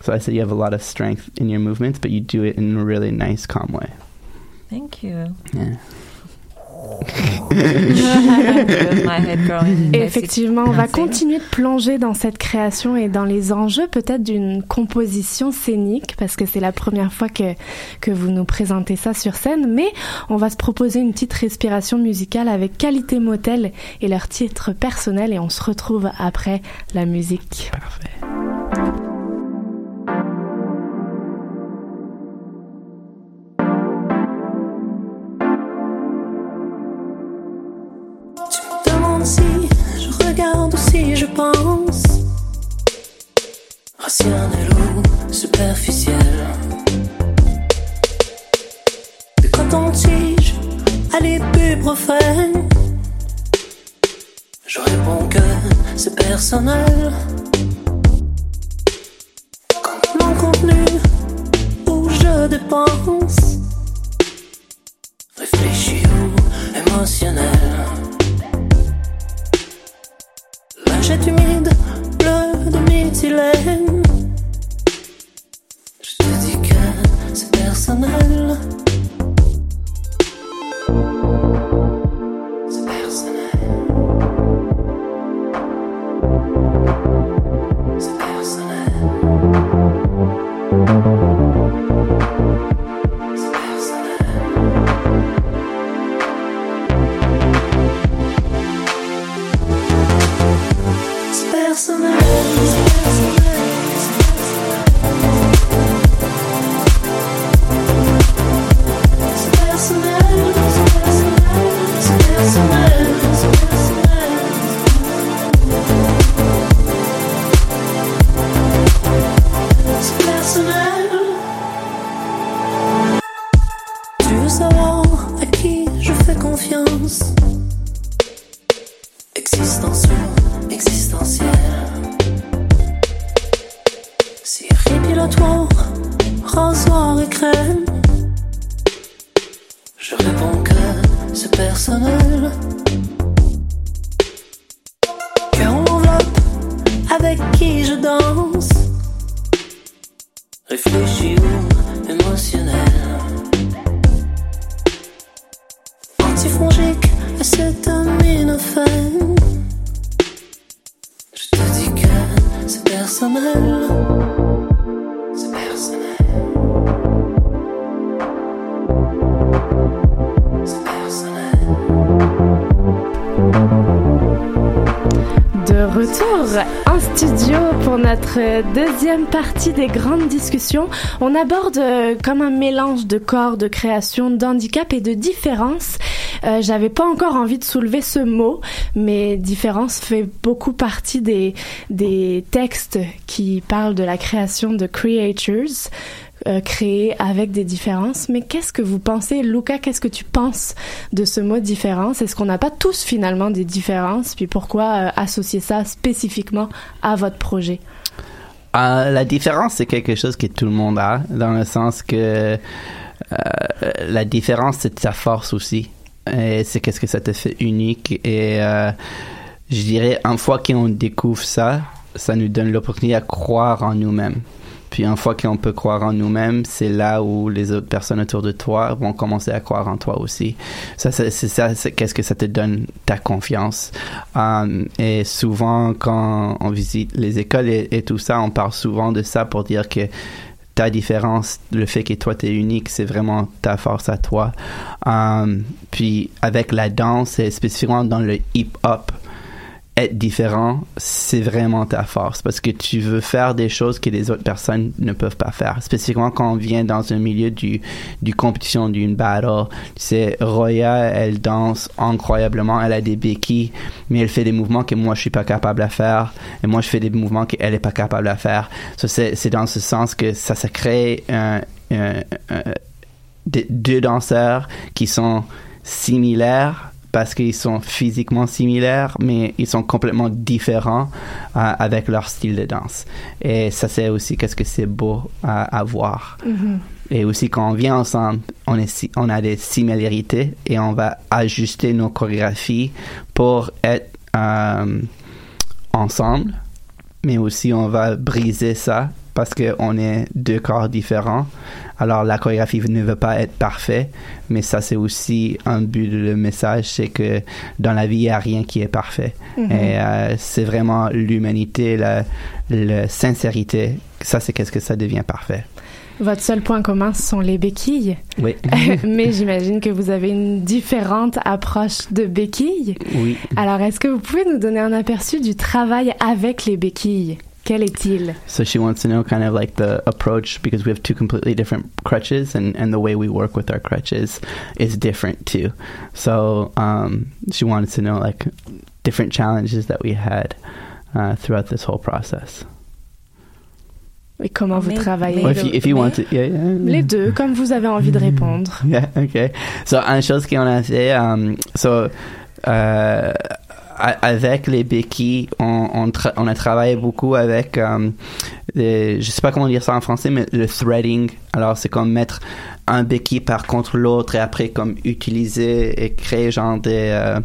So I said you have a lot of strength in your movements, but you do it in a really nice, calm way. Thank you. Yeah. effectivement, on va continuer de plonger dans cette création et dans les enjeux peut-être d'une composition scénique, parce que c'est la première fois que, que vous nous présentez ça sur scène, mais on va se proposer une petite respiration musicale avec Qualité Motel et leur titre personnel et on se retrouve après la musique. Parfait. Si je pense. Rationnel ou superficiel. De coton-tige à l'ibuprofène. Je réponds que c'est personnel. Mon contenu où je dépense. Réfléchi ou émotionnel. Jette humide, bleu de méthylène. Je te dis que c'est personnel. Deuxième partie des grandes discussions. On aborde euh, comme un mélange de corps, de création, d'handicap et de différence. Euh, J'avais pas encore envie de soulever ce mot, mais différence fait beaucoup partie des, des textes qui parlent de la création de creators. euh, créés avec des différences. Mais qu'est-ce que vous pensez, Luca? Qu'est-ce que tu penses de ce mot différence? Est-ce qu'on n'a pas tous finalement des différences? Puis pourquoi euh, associer ça spécifiquement à votre projet? Euh, la différence, c'est quelque chose que tout le monde a, dans le sens que euh, la différence, c'est ta force aussi. Et c'est qu'est-ce que ça te fait unique. Et euh, je dirais, une fois qu'on découvre ça, ça nous donne l'opportunité à croire en nous-mêmes. Puis une fois qu'on peut croire en nous-mêmes, c'est là où les autres personnes autour de toi vont commencer à croire en toi aussi. Ça, c'est ça, qu'est-ce que ça te donne ta confiance? Um, et souvent, quand on visite les écoles et, tout ça, on parle souvent de ça pour dire que ta différence, le fait que toi t'es unique, c'est vraiment ta force à toi. Um, puis avec la danse, et spécifiquement dans le hip-hop, être différent, c'est vraiment ta force parce que tu veux faire des choses que les autres personnes ne peuvent pas faire. Spécifiquement quand on vient dans un milieu du, du compétition, d'une battle. Tu sais, Roya, elle danse incroyablement, elle a des béquilles, mais elle fait des mouvements que moi je suis pas capable à faire et moi je fais des mouvements qu'elle est pas capable à faire. C'est, dans ce sens que ça, ça crée deux danseurs qui sont similaires parce qu'ils sont physiquement similaires, mais ils sont complètement différents euh, avec leur style de danse. Et ça, c'est aussi qu'est-ce que c'est beau à, à voir. Mhm. Et aussi, quand on vient ensemble, on, est, si- on a des similarités et on va ajuster nos chorégraphies pour être euh, ensemble, mais aussi on va briser ça parce qu'on est deux corps différents. Alors la chorégraphie ne veut pas être parfaite, mais ça c'est aussi un but de le message, c'est que dans la vie il n'y a rien qui est parfait. Mhm. Et euh, c'est vraiment l'humanité, la, la sincérité. Ça c'est qu'est-ce que ça devient parfait. Votre seul point commun, ce sont les béquilles. Oui. Mais j'imagine que vous avez une différente approche de béquilles. oui. Alors, est-ce que vous pouvez nous donner un aperçu du travail avec les béquilles? Quel est-il So she wants to know kind of like the approach because we have two completely different crutches and, and the way we work with our crutches is different too. So um, she wanted to know like different challenges that we had uh, throughout this whole process. Et comment vous travaillez Or if you, if you want to, yeah, yeah. Les deux, comme vous avez envie de répondre. Yeah, okay. So, une chose qu'on a fait, um, so, euh, a- avec les béquilles, on, on, tra- on a travaillé beaucoup avec, um, les- je sais pas comment dire ça en français, mais le threading. Alors, c'est comme mettre un béquille par contre l'autre et après comme utiliser et créer genre des, euh,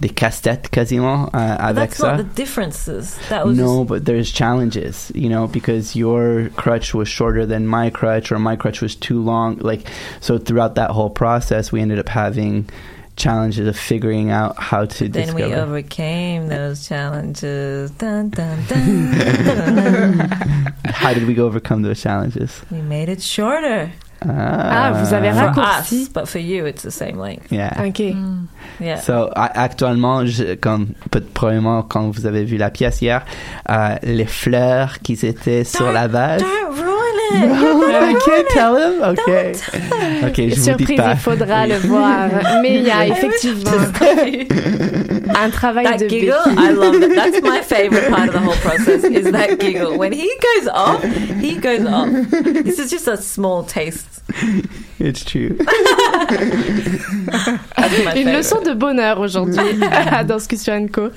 des casse-têtes quasiment euh, avec That's ça. not the differences. That was No, but there's challenges, you know, because your crutch was shorter than my crutch, or my crutch was too long. Like, so throughout that whole process, we ended up having challenges of figuring out how to Then we discover. overcame those challenges. Dun, dun, dun, dun. how did we go overcome those challenges? we made it shorter. Ah, vous avez for raccourci. us, but for you, it's the same length. Yeah. Ok. Yeah. So, actuellement, je, comme, peut- probablement, quand vous avez vu la pièce hier, euh, les fleurs qui étaient sur la vase. Don't ruin it. I can't tell him. Okay. Okay, je vous dis Surprise, pas. il faudra le voir. Mais il y a effectivement un travail that de giggle, béquilles. I love it. That's my favorite part of the whole process is that giggle. When he goes off, he goes off. This is just a small taste. It's true. Une leçon de bonheur aujourd'hui à Discussion Co.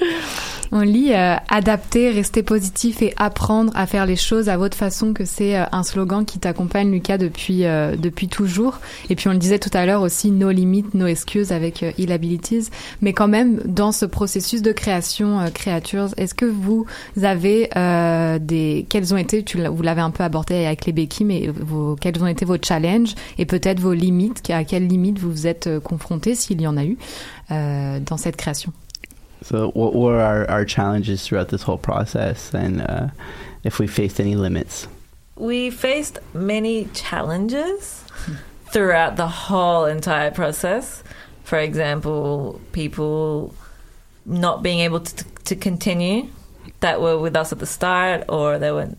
On lit euh, adapter, rester positif et apprendre à faire les choses à votre façon que c'est euh, un slogan qui t'accompagne Lucas depuis euh, depuis toujours. Et puis on le disait tout à l'heure aussi no limit no excuses avec euh, Ill Abilities mais quand même dans ce processus de création euh, Creatures est-ce que vous avez euh, des quels ont été tu vous l'avez un peu abordé avec les béquilles mais vos, quels ont été vos challenges? Et peut-être vos limites à quelles limites vous vous êtes euh, confrontés s'il y en a eu euh, dans cette création So, what were our, our challenges throughout this whole process, and uh, if we faced any limits? We faced many challenges throughout the whole entire process. For example, people not being able to, to continue that were with us at the start, or they were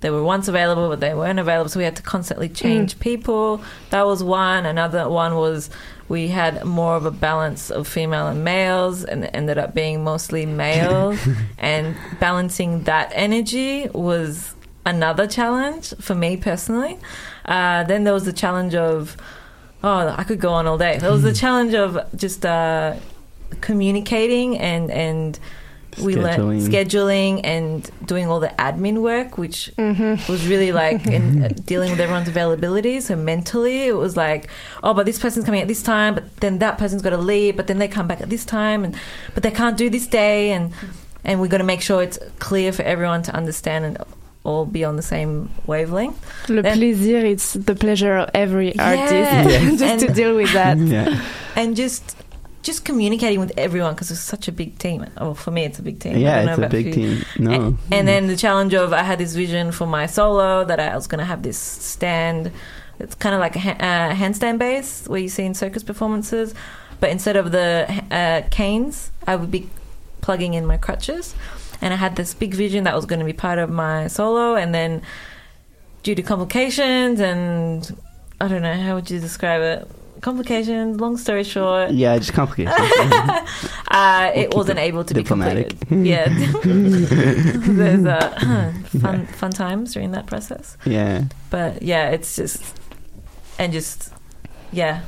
they were once available but they weren't available, so we had to constantly change people. That was one. Another one was we had more of a balance of female and males, and it ended up being mostly male, and balancing that energy was another challenge for me personally. Uh, then there was the challenge of, oh, I could go on all day. There was the challenge of just uh, communicating and and we learned Scheduling. scheduling and doing all the admin work, which was really like in, uh, dealing with everyone's availability. So mentally, it was like, oh, but this person's coming at this time, but then that person's got to leave, but then they come back at this time, and but they can't do this day, and and we got to make sure it's clear for everyone to understand and all be on the same wavelength. Le Then- plaisir, it's the pleasure of every artist Yeah. just to deal with that. and just just communicating with everyone because it's such a big team. Oh, for me, it's a big team. Yeah, it's a big team. No. And, and then the challenge of I had this vision for my solo that I was going to have this stand. It's kind of like a uh, handstand base where you see in circus performances, but instead of the uh, canes, I would be plugging in my crutches. And I had this big vision that was going to be part of my solo, and then due to complications and I don't know how would you describe it. Complications. Long story short, Yeah, just complicated. uh, We'll it wasn't it able to diplomatic. be completed. Yeah, there's uh, fun fun times during that process. yeah. But yeah, it's just and just yeah.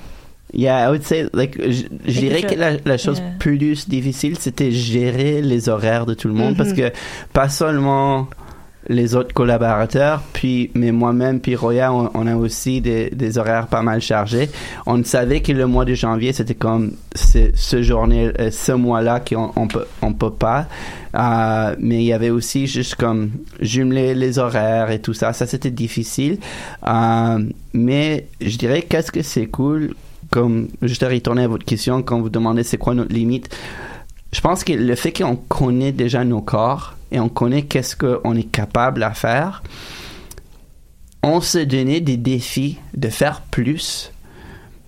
Yeah, I would say, like, je, je dirais que la, la chose Yeah. plus difficile, c'était gérer les horaires de tout le monde, parce Mhm. que pas seulement les autres collaborateurs, puis mais moi-même, puis Roya, on, a aussi des, horaires pas mal chargés. On savait que le mois de janvier, c'était comme ce, ce journée, euh, ce mois-là qu'on on peut, on peut pas. Euh, mais il y avait aussi juste comme jumeler les horaires et tout ça. Ça, c'était difficile. Euh, mais je dirais qu'est-ce que c'est cool, comme juste à retourner à votre question, quand vous demandez c'est quoi notre limite. Je pense que le fait qu'on connaît déjà nos corps et on connaît qu'est-ce qu'on est capable à faire, on se donnait des défis de faire plus,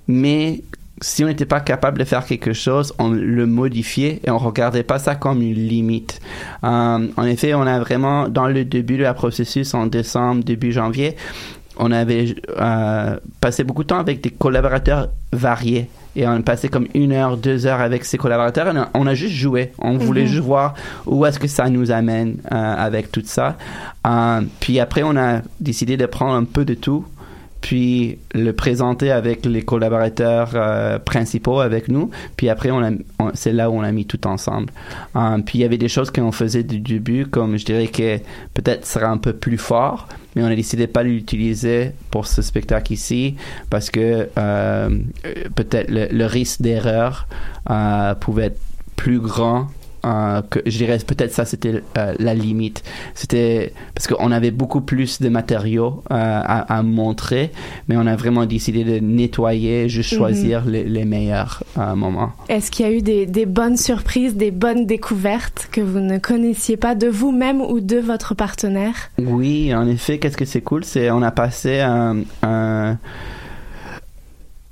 mais si on n'était pas capable de faire quelque chose, on le modifiait et on regardait pas ça comme une limite. Euh, en effet, on a vraiment, dans le début de la processus, en décembre, début janvier, on avait euh, passé beaucoup de temps avec des collaborateurs variés. Et on passait comme une heure, deux heures avec ces collaborateurs. Et on a, juste joué. On voulait Mhm. juste voir où est-ce que ça nous amène euh, avec tout ça. Euh, puis après, on a décidé de prendre un peu de tout puis le présenter avec les collaborateurs euh, principaux avec nous. Puis après, on c'est là où on a mis tout ensemble. Euh, puis il y avait des choses qu'on faisait du début, comme je dirais que peut-être sera un peu plus fort, mais on a décidé de pas l'utiliser pour ce spectacle ici parce que euh, peut-être le, risque d'erreur pouvait être plus grand euh, que je dirais peut-être ça c'était euh, la limite. C'était parce qu'on avait beaucoup plus de matériaux euh, à, à montrer mais on a vraiment décidé de nettoyer juste Mhm. choisir les, les meilleurs euh, moments. Est-ce qu'il y a eu des, des bonnes surprises, des bonnes découvertes que vous ne connaissiez pas de vous-même ou de votre partenaire? Oui, en effet, qu'est-ce que c'est cool, c'est on a passé un, un,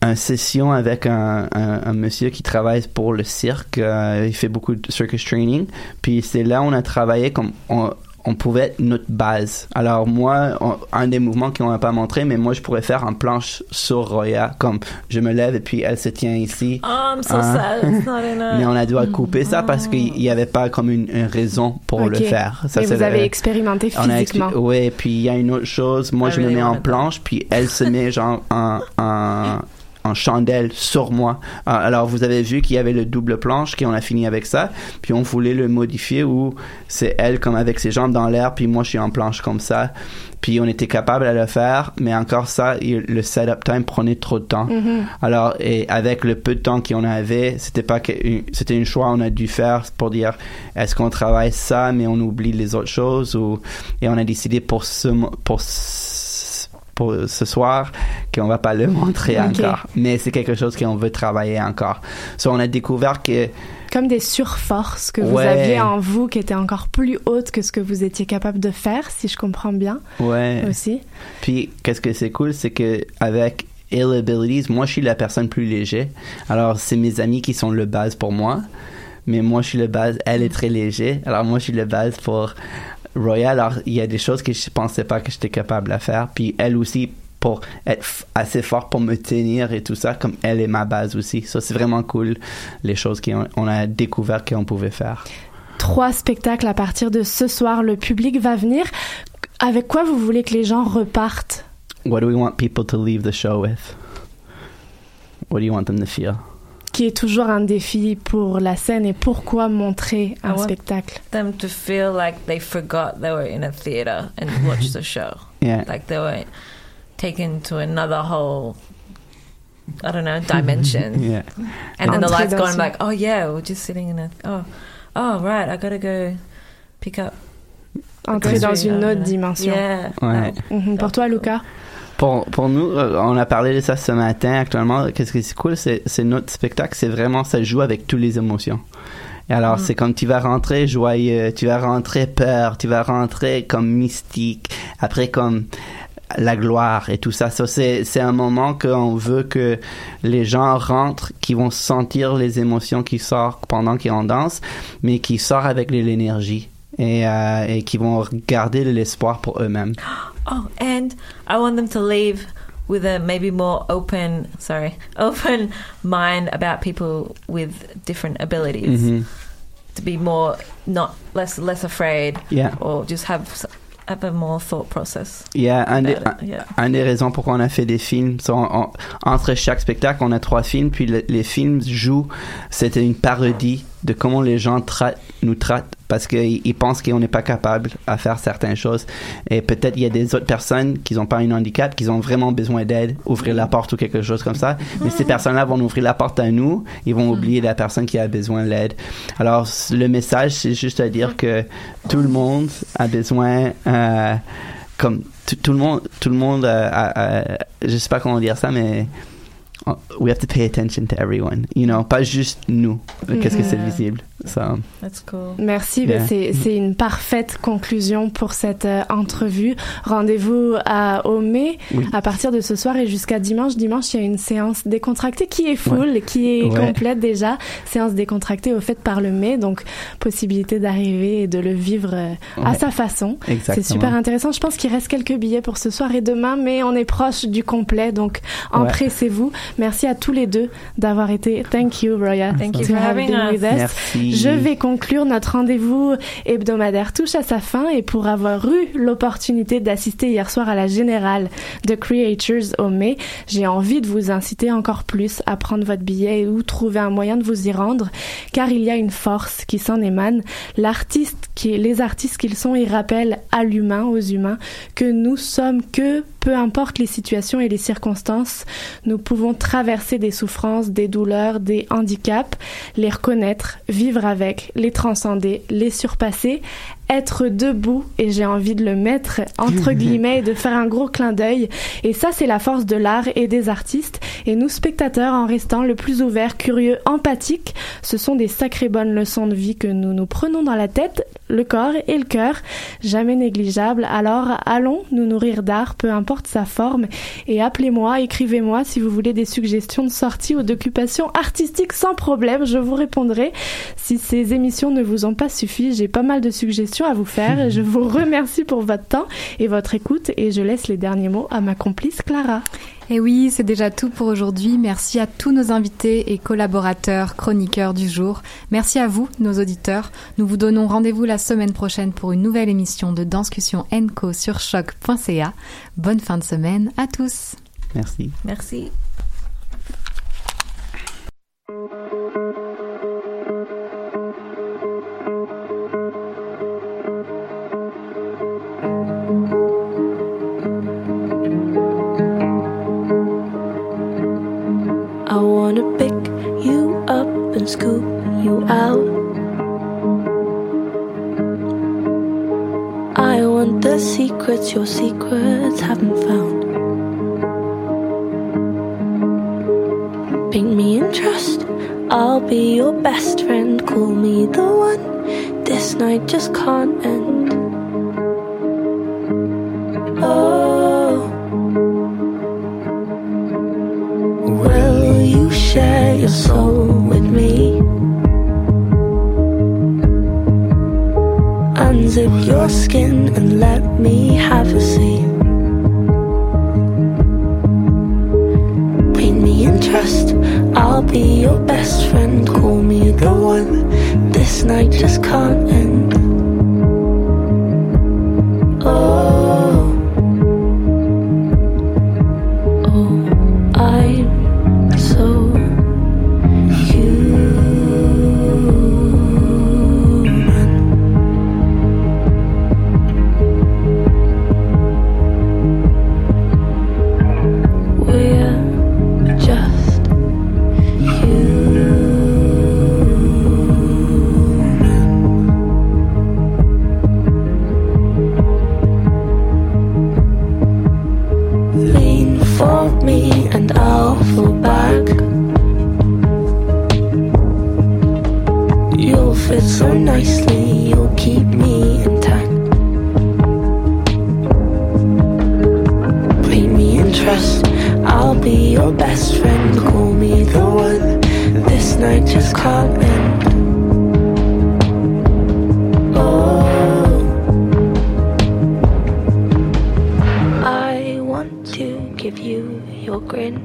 un session avec un, un, un monsieur qui travaille pour le cirque. euh, il fait beaucoup de circus training. Puis c'est là où on a travaillé comme on, on pouvait être notre base. Alors moi, on- un des mouvements qu'on n'a pas montré, mais moi je pourrais faire en planche sur Roya, comme je me lève et puis elle se tient ici. Oh, I'm so Hein? sad. It's not mais on a dû couper ça parce qu'il n'y avait pas comme une, une raison pour le faire. Ça, Mais vous avez expérimenté physiquement. Oui, puis il y a une autre chose. Moi, je me mets en planche, puis elle se met genre en, en, en chandelle sur moi. Euh, Alors, vous avez vu qu'il y avait le double planche, qu'on a fini avec ça, puis on voulait le modifier où c'est elle comme avec ses jambes dans l'air, puis moi, je suis en planche comme ça. Puis on était capable de le faire, mais encore ça, il- le setup time prenait trop de temps. Mhm. Alors, et avec le peu de temps qu'on avait, c'était pas que, c'était une choix on a dû faire pour dire est-ce qu'on travaille ça, mais on oublie les autres choses ou, et on a décidé pour ce, pour ce, pour ce soir qu'on va pas le montrer encore. Mais c'est quelque chose qu'on veut travailler encore. So, on a découvert que, Comme des surforces que vous aviez en vous qui étaient encore plus hautes que ce que vous étiez capable de faire, si je comprends bien. ouais. Aussi. Puis, qu'est-ce que c'est cool, c'est que avec Ill Abilities, moi, je suis la personne plus léger. Alors, c'est mes amis qui sont le base pour moi. Mais moi, je suis le base. Elle est très léger. Alors, moi, je suis le base pour Royal. Alors, il y a des choses que je pensais pas que j'étais capable de faire. Puis, elle aussi, pour être assez fort pour me tenir et tout ça, comme elle est ma base aussi. Ça, c'est vraiment cool, les choses qu'on on a découvert qu'on pouvait faire. Trois spectacles à partir de ce soir. Le public va venir. Avec quoi vous voulez que les gens repartent? What do we want people to leave the show with? What do you want them to feel? Qui est toujours un défi pour la scène et pourquoi montrer un I want spectacle them to feel like they forgot they were in a theater and watched the show. Yeah. Like they were taken to another whole, I don't know, dimension. Yeah. And then the lights dans go and une- like, oh yeah, we're just sitting in a, oh, oh right, I gotta go pick up. Entrer dans une autre dimension. Yeah. Ouais. Mhm. Pour toi, Lucas Pour, pour nous, euh, on a parlé de ça ce matin actuellement. Qu'est-ce qui est cool, c'est, c'est notre spectacle, c'est vraiment, ça joue avec toutes les émotions. Et alors, Mm. c'est comme tu vas rentrer joyeux, tu vas rentrer peur, tu vas rentrer comme mystique, après comme la gloire et tout ça. Ça, c'est, c'est un moment qu'on veut que les gens rentrent, qui vont sentir les émotions qui sortent pendant qu'ils en dansent, mais qui sortent avec de l'énergie et, euh, et qui vont garder de l'espoir pour eux-mêmes. Oh, and I want them to leave with a maybe more open, sorry, open mind about people with different abilities. Mhm. To be more, not less, less afraid. Yeah. Or just have have a more thought process. Il y a un des, it, yeah. un, un des raisons pourquoi on a fait des films. So, on- on- entre chaque spectacle, on a trois films, puis le- les films jouent. C'était une parodie de comment les gens nous traitent parce qu'ils ils pensent qu'on n'est pas capable à faire certaines choses. Et peut-être il y a des autres personnes qui n'ont pas un handicap, qui ont vraiment besoin d'aide, ouvrir la porte ou quelque chose comme ça. Mais ces personnes-là vont ouvrir la porte à nous, ils vont oublier la personne qui a besoin d'aide. Alors le message, c'est juste à dire que tout le monde a besoin, euh, comme tout, le monde, tout le monde, euh, a- je sais pas comment dire ça, mais uh, we have to pay attention to everyone, you know, pas juste nous. Qu'est-ce que c'est visible? So, That's cool. Merci, Yeah. ben, c'est c'est une parfaite conclusion pour cette euh, entrevue. Rendez-vous à au mai Oui. à partir de ce soir et jusqu'à dimanche. Dimanche, il y a une séance décontractée qui est full, Ouais. qui est Ouais. complète déjà. Séance décontractée au fait par le mai, donc possibilité d'arriver et de le vivre euh, à sa façon. C'est super intéressant. Je pense qu'il reste quelques billets pour ce soir et demain, mais on est proche du complet, donc empressez-vous. Merci à tous les deux d'avoir été. Thank you, Roya. Thank you for having us. with Je vais conclure notre rendez-vous hebdomadaire touche à sa fin et pour avoir eu l'opportunité d'assister hier soir à la générale de Creatures au mai, j'ai envie de vous inciter encore plus à prendre votre billet ou trouver un moyen de vous y rendre car il y a une force qui s'en émane. L'artiste qui les artistes qu'ils sont, ils rappellent à l'humain, aux humains que nous sommes que peu importe les situations et les circonstances, nous pouvons traverser des souffrances, des douleurs, des handicaps, les reconnaître, vivre avec, les transcender, les surpasser, être debout, et j'ai envie de le mettre entre guillemets et de faire un gros clin d'œil. Et ça, c'est la force de l'art et des artistes. Et nous, spectateurs, en restant le plus ouverts, curieux, empathiques, ce sont des sacrées bonnes leçons de vie que nous nous prenons dans la tête, le corps et le cœur, jamais négligeables. Alors, allons nous nourrir d'art, peu importe sa forme, et appelez-moi, écrivez-moi si vous voulez des suggestions de sortie ou d'occupation artistique sans problème, je vous répondrai. Si ces émissions ne vous ont pas suffi, j'ai pas mal de suggestions à vous faire. Je vous remercie pour votre temps et votre écoute et je laisse les derniers mots à ma complice Clara. Et oui, c'est déjà tout pour aujourd'hui. Merci à tous nos invités et collaborateurs, chroniqueurs du jour. Merci à vous, nos auditeurs. Nous vous donnons rendez-vous la semaine prochaine pour une nouvelle émission de Danscussion Co sur choc.ca. Bonne fin de semaine à tous. Merci. Merci. Scoop you out. I want the secrets your secrets haven't found. Paint me in trust, I'll be your best friend. Call me the one, this night just can't end. Oh. Will you share your soul Unzip your skin and let me have a seat. Paint me in trust, I'll be your best friend. Call me the one, this night just can't end. Nicely, you'll keep me intact. Play me in trust, I'll be your best friend. Call me the one, this night just can't end. Oh. I want to give you your grin.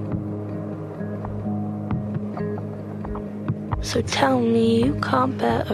So tell me you can't bear a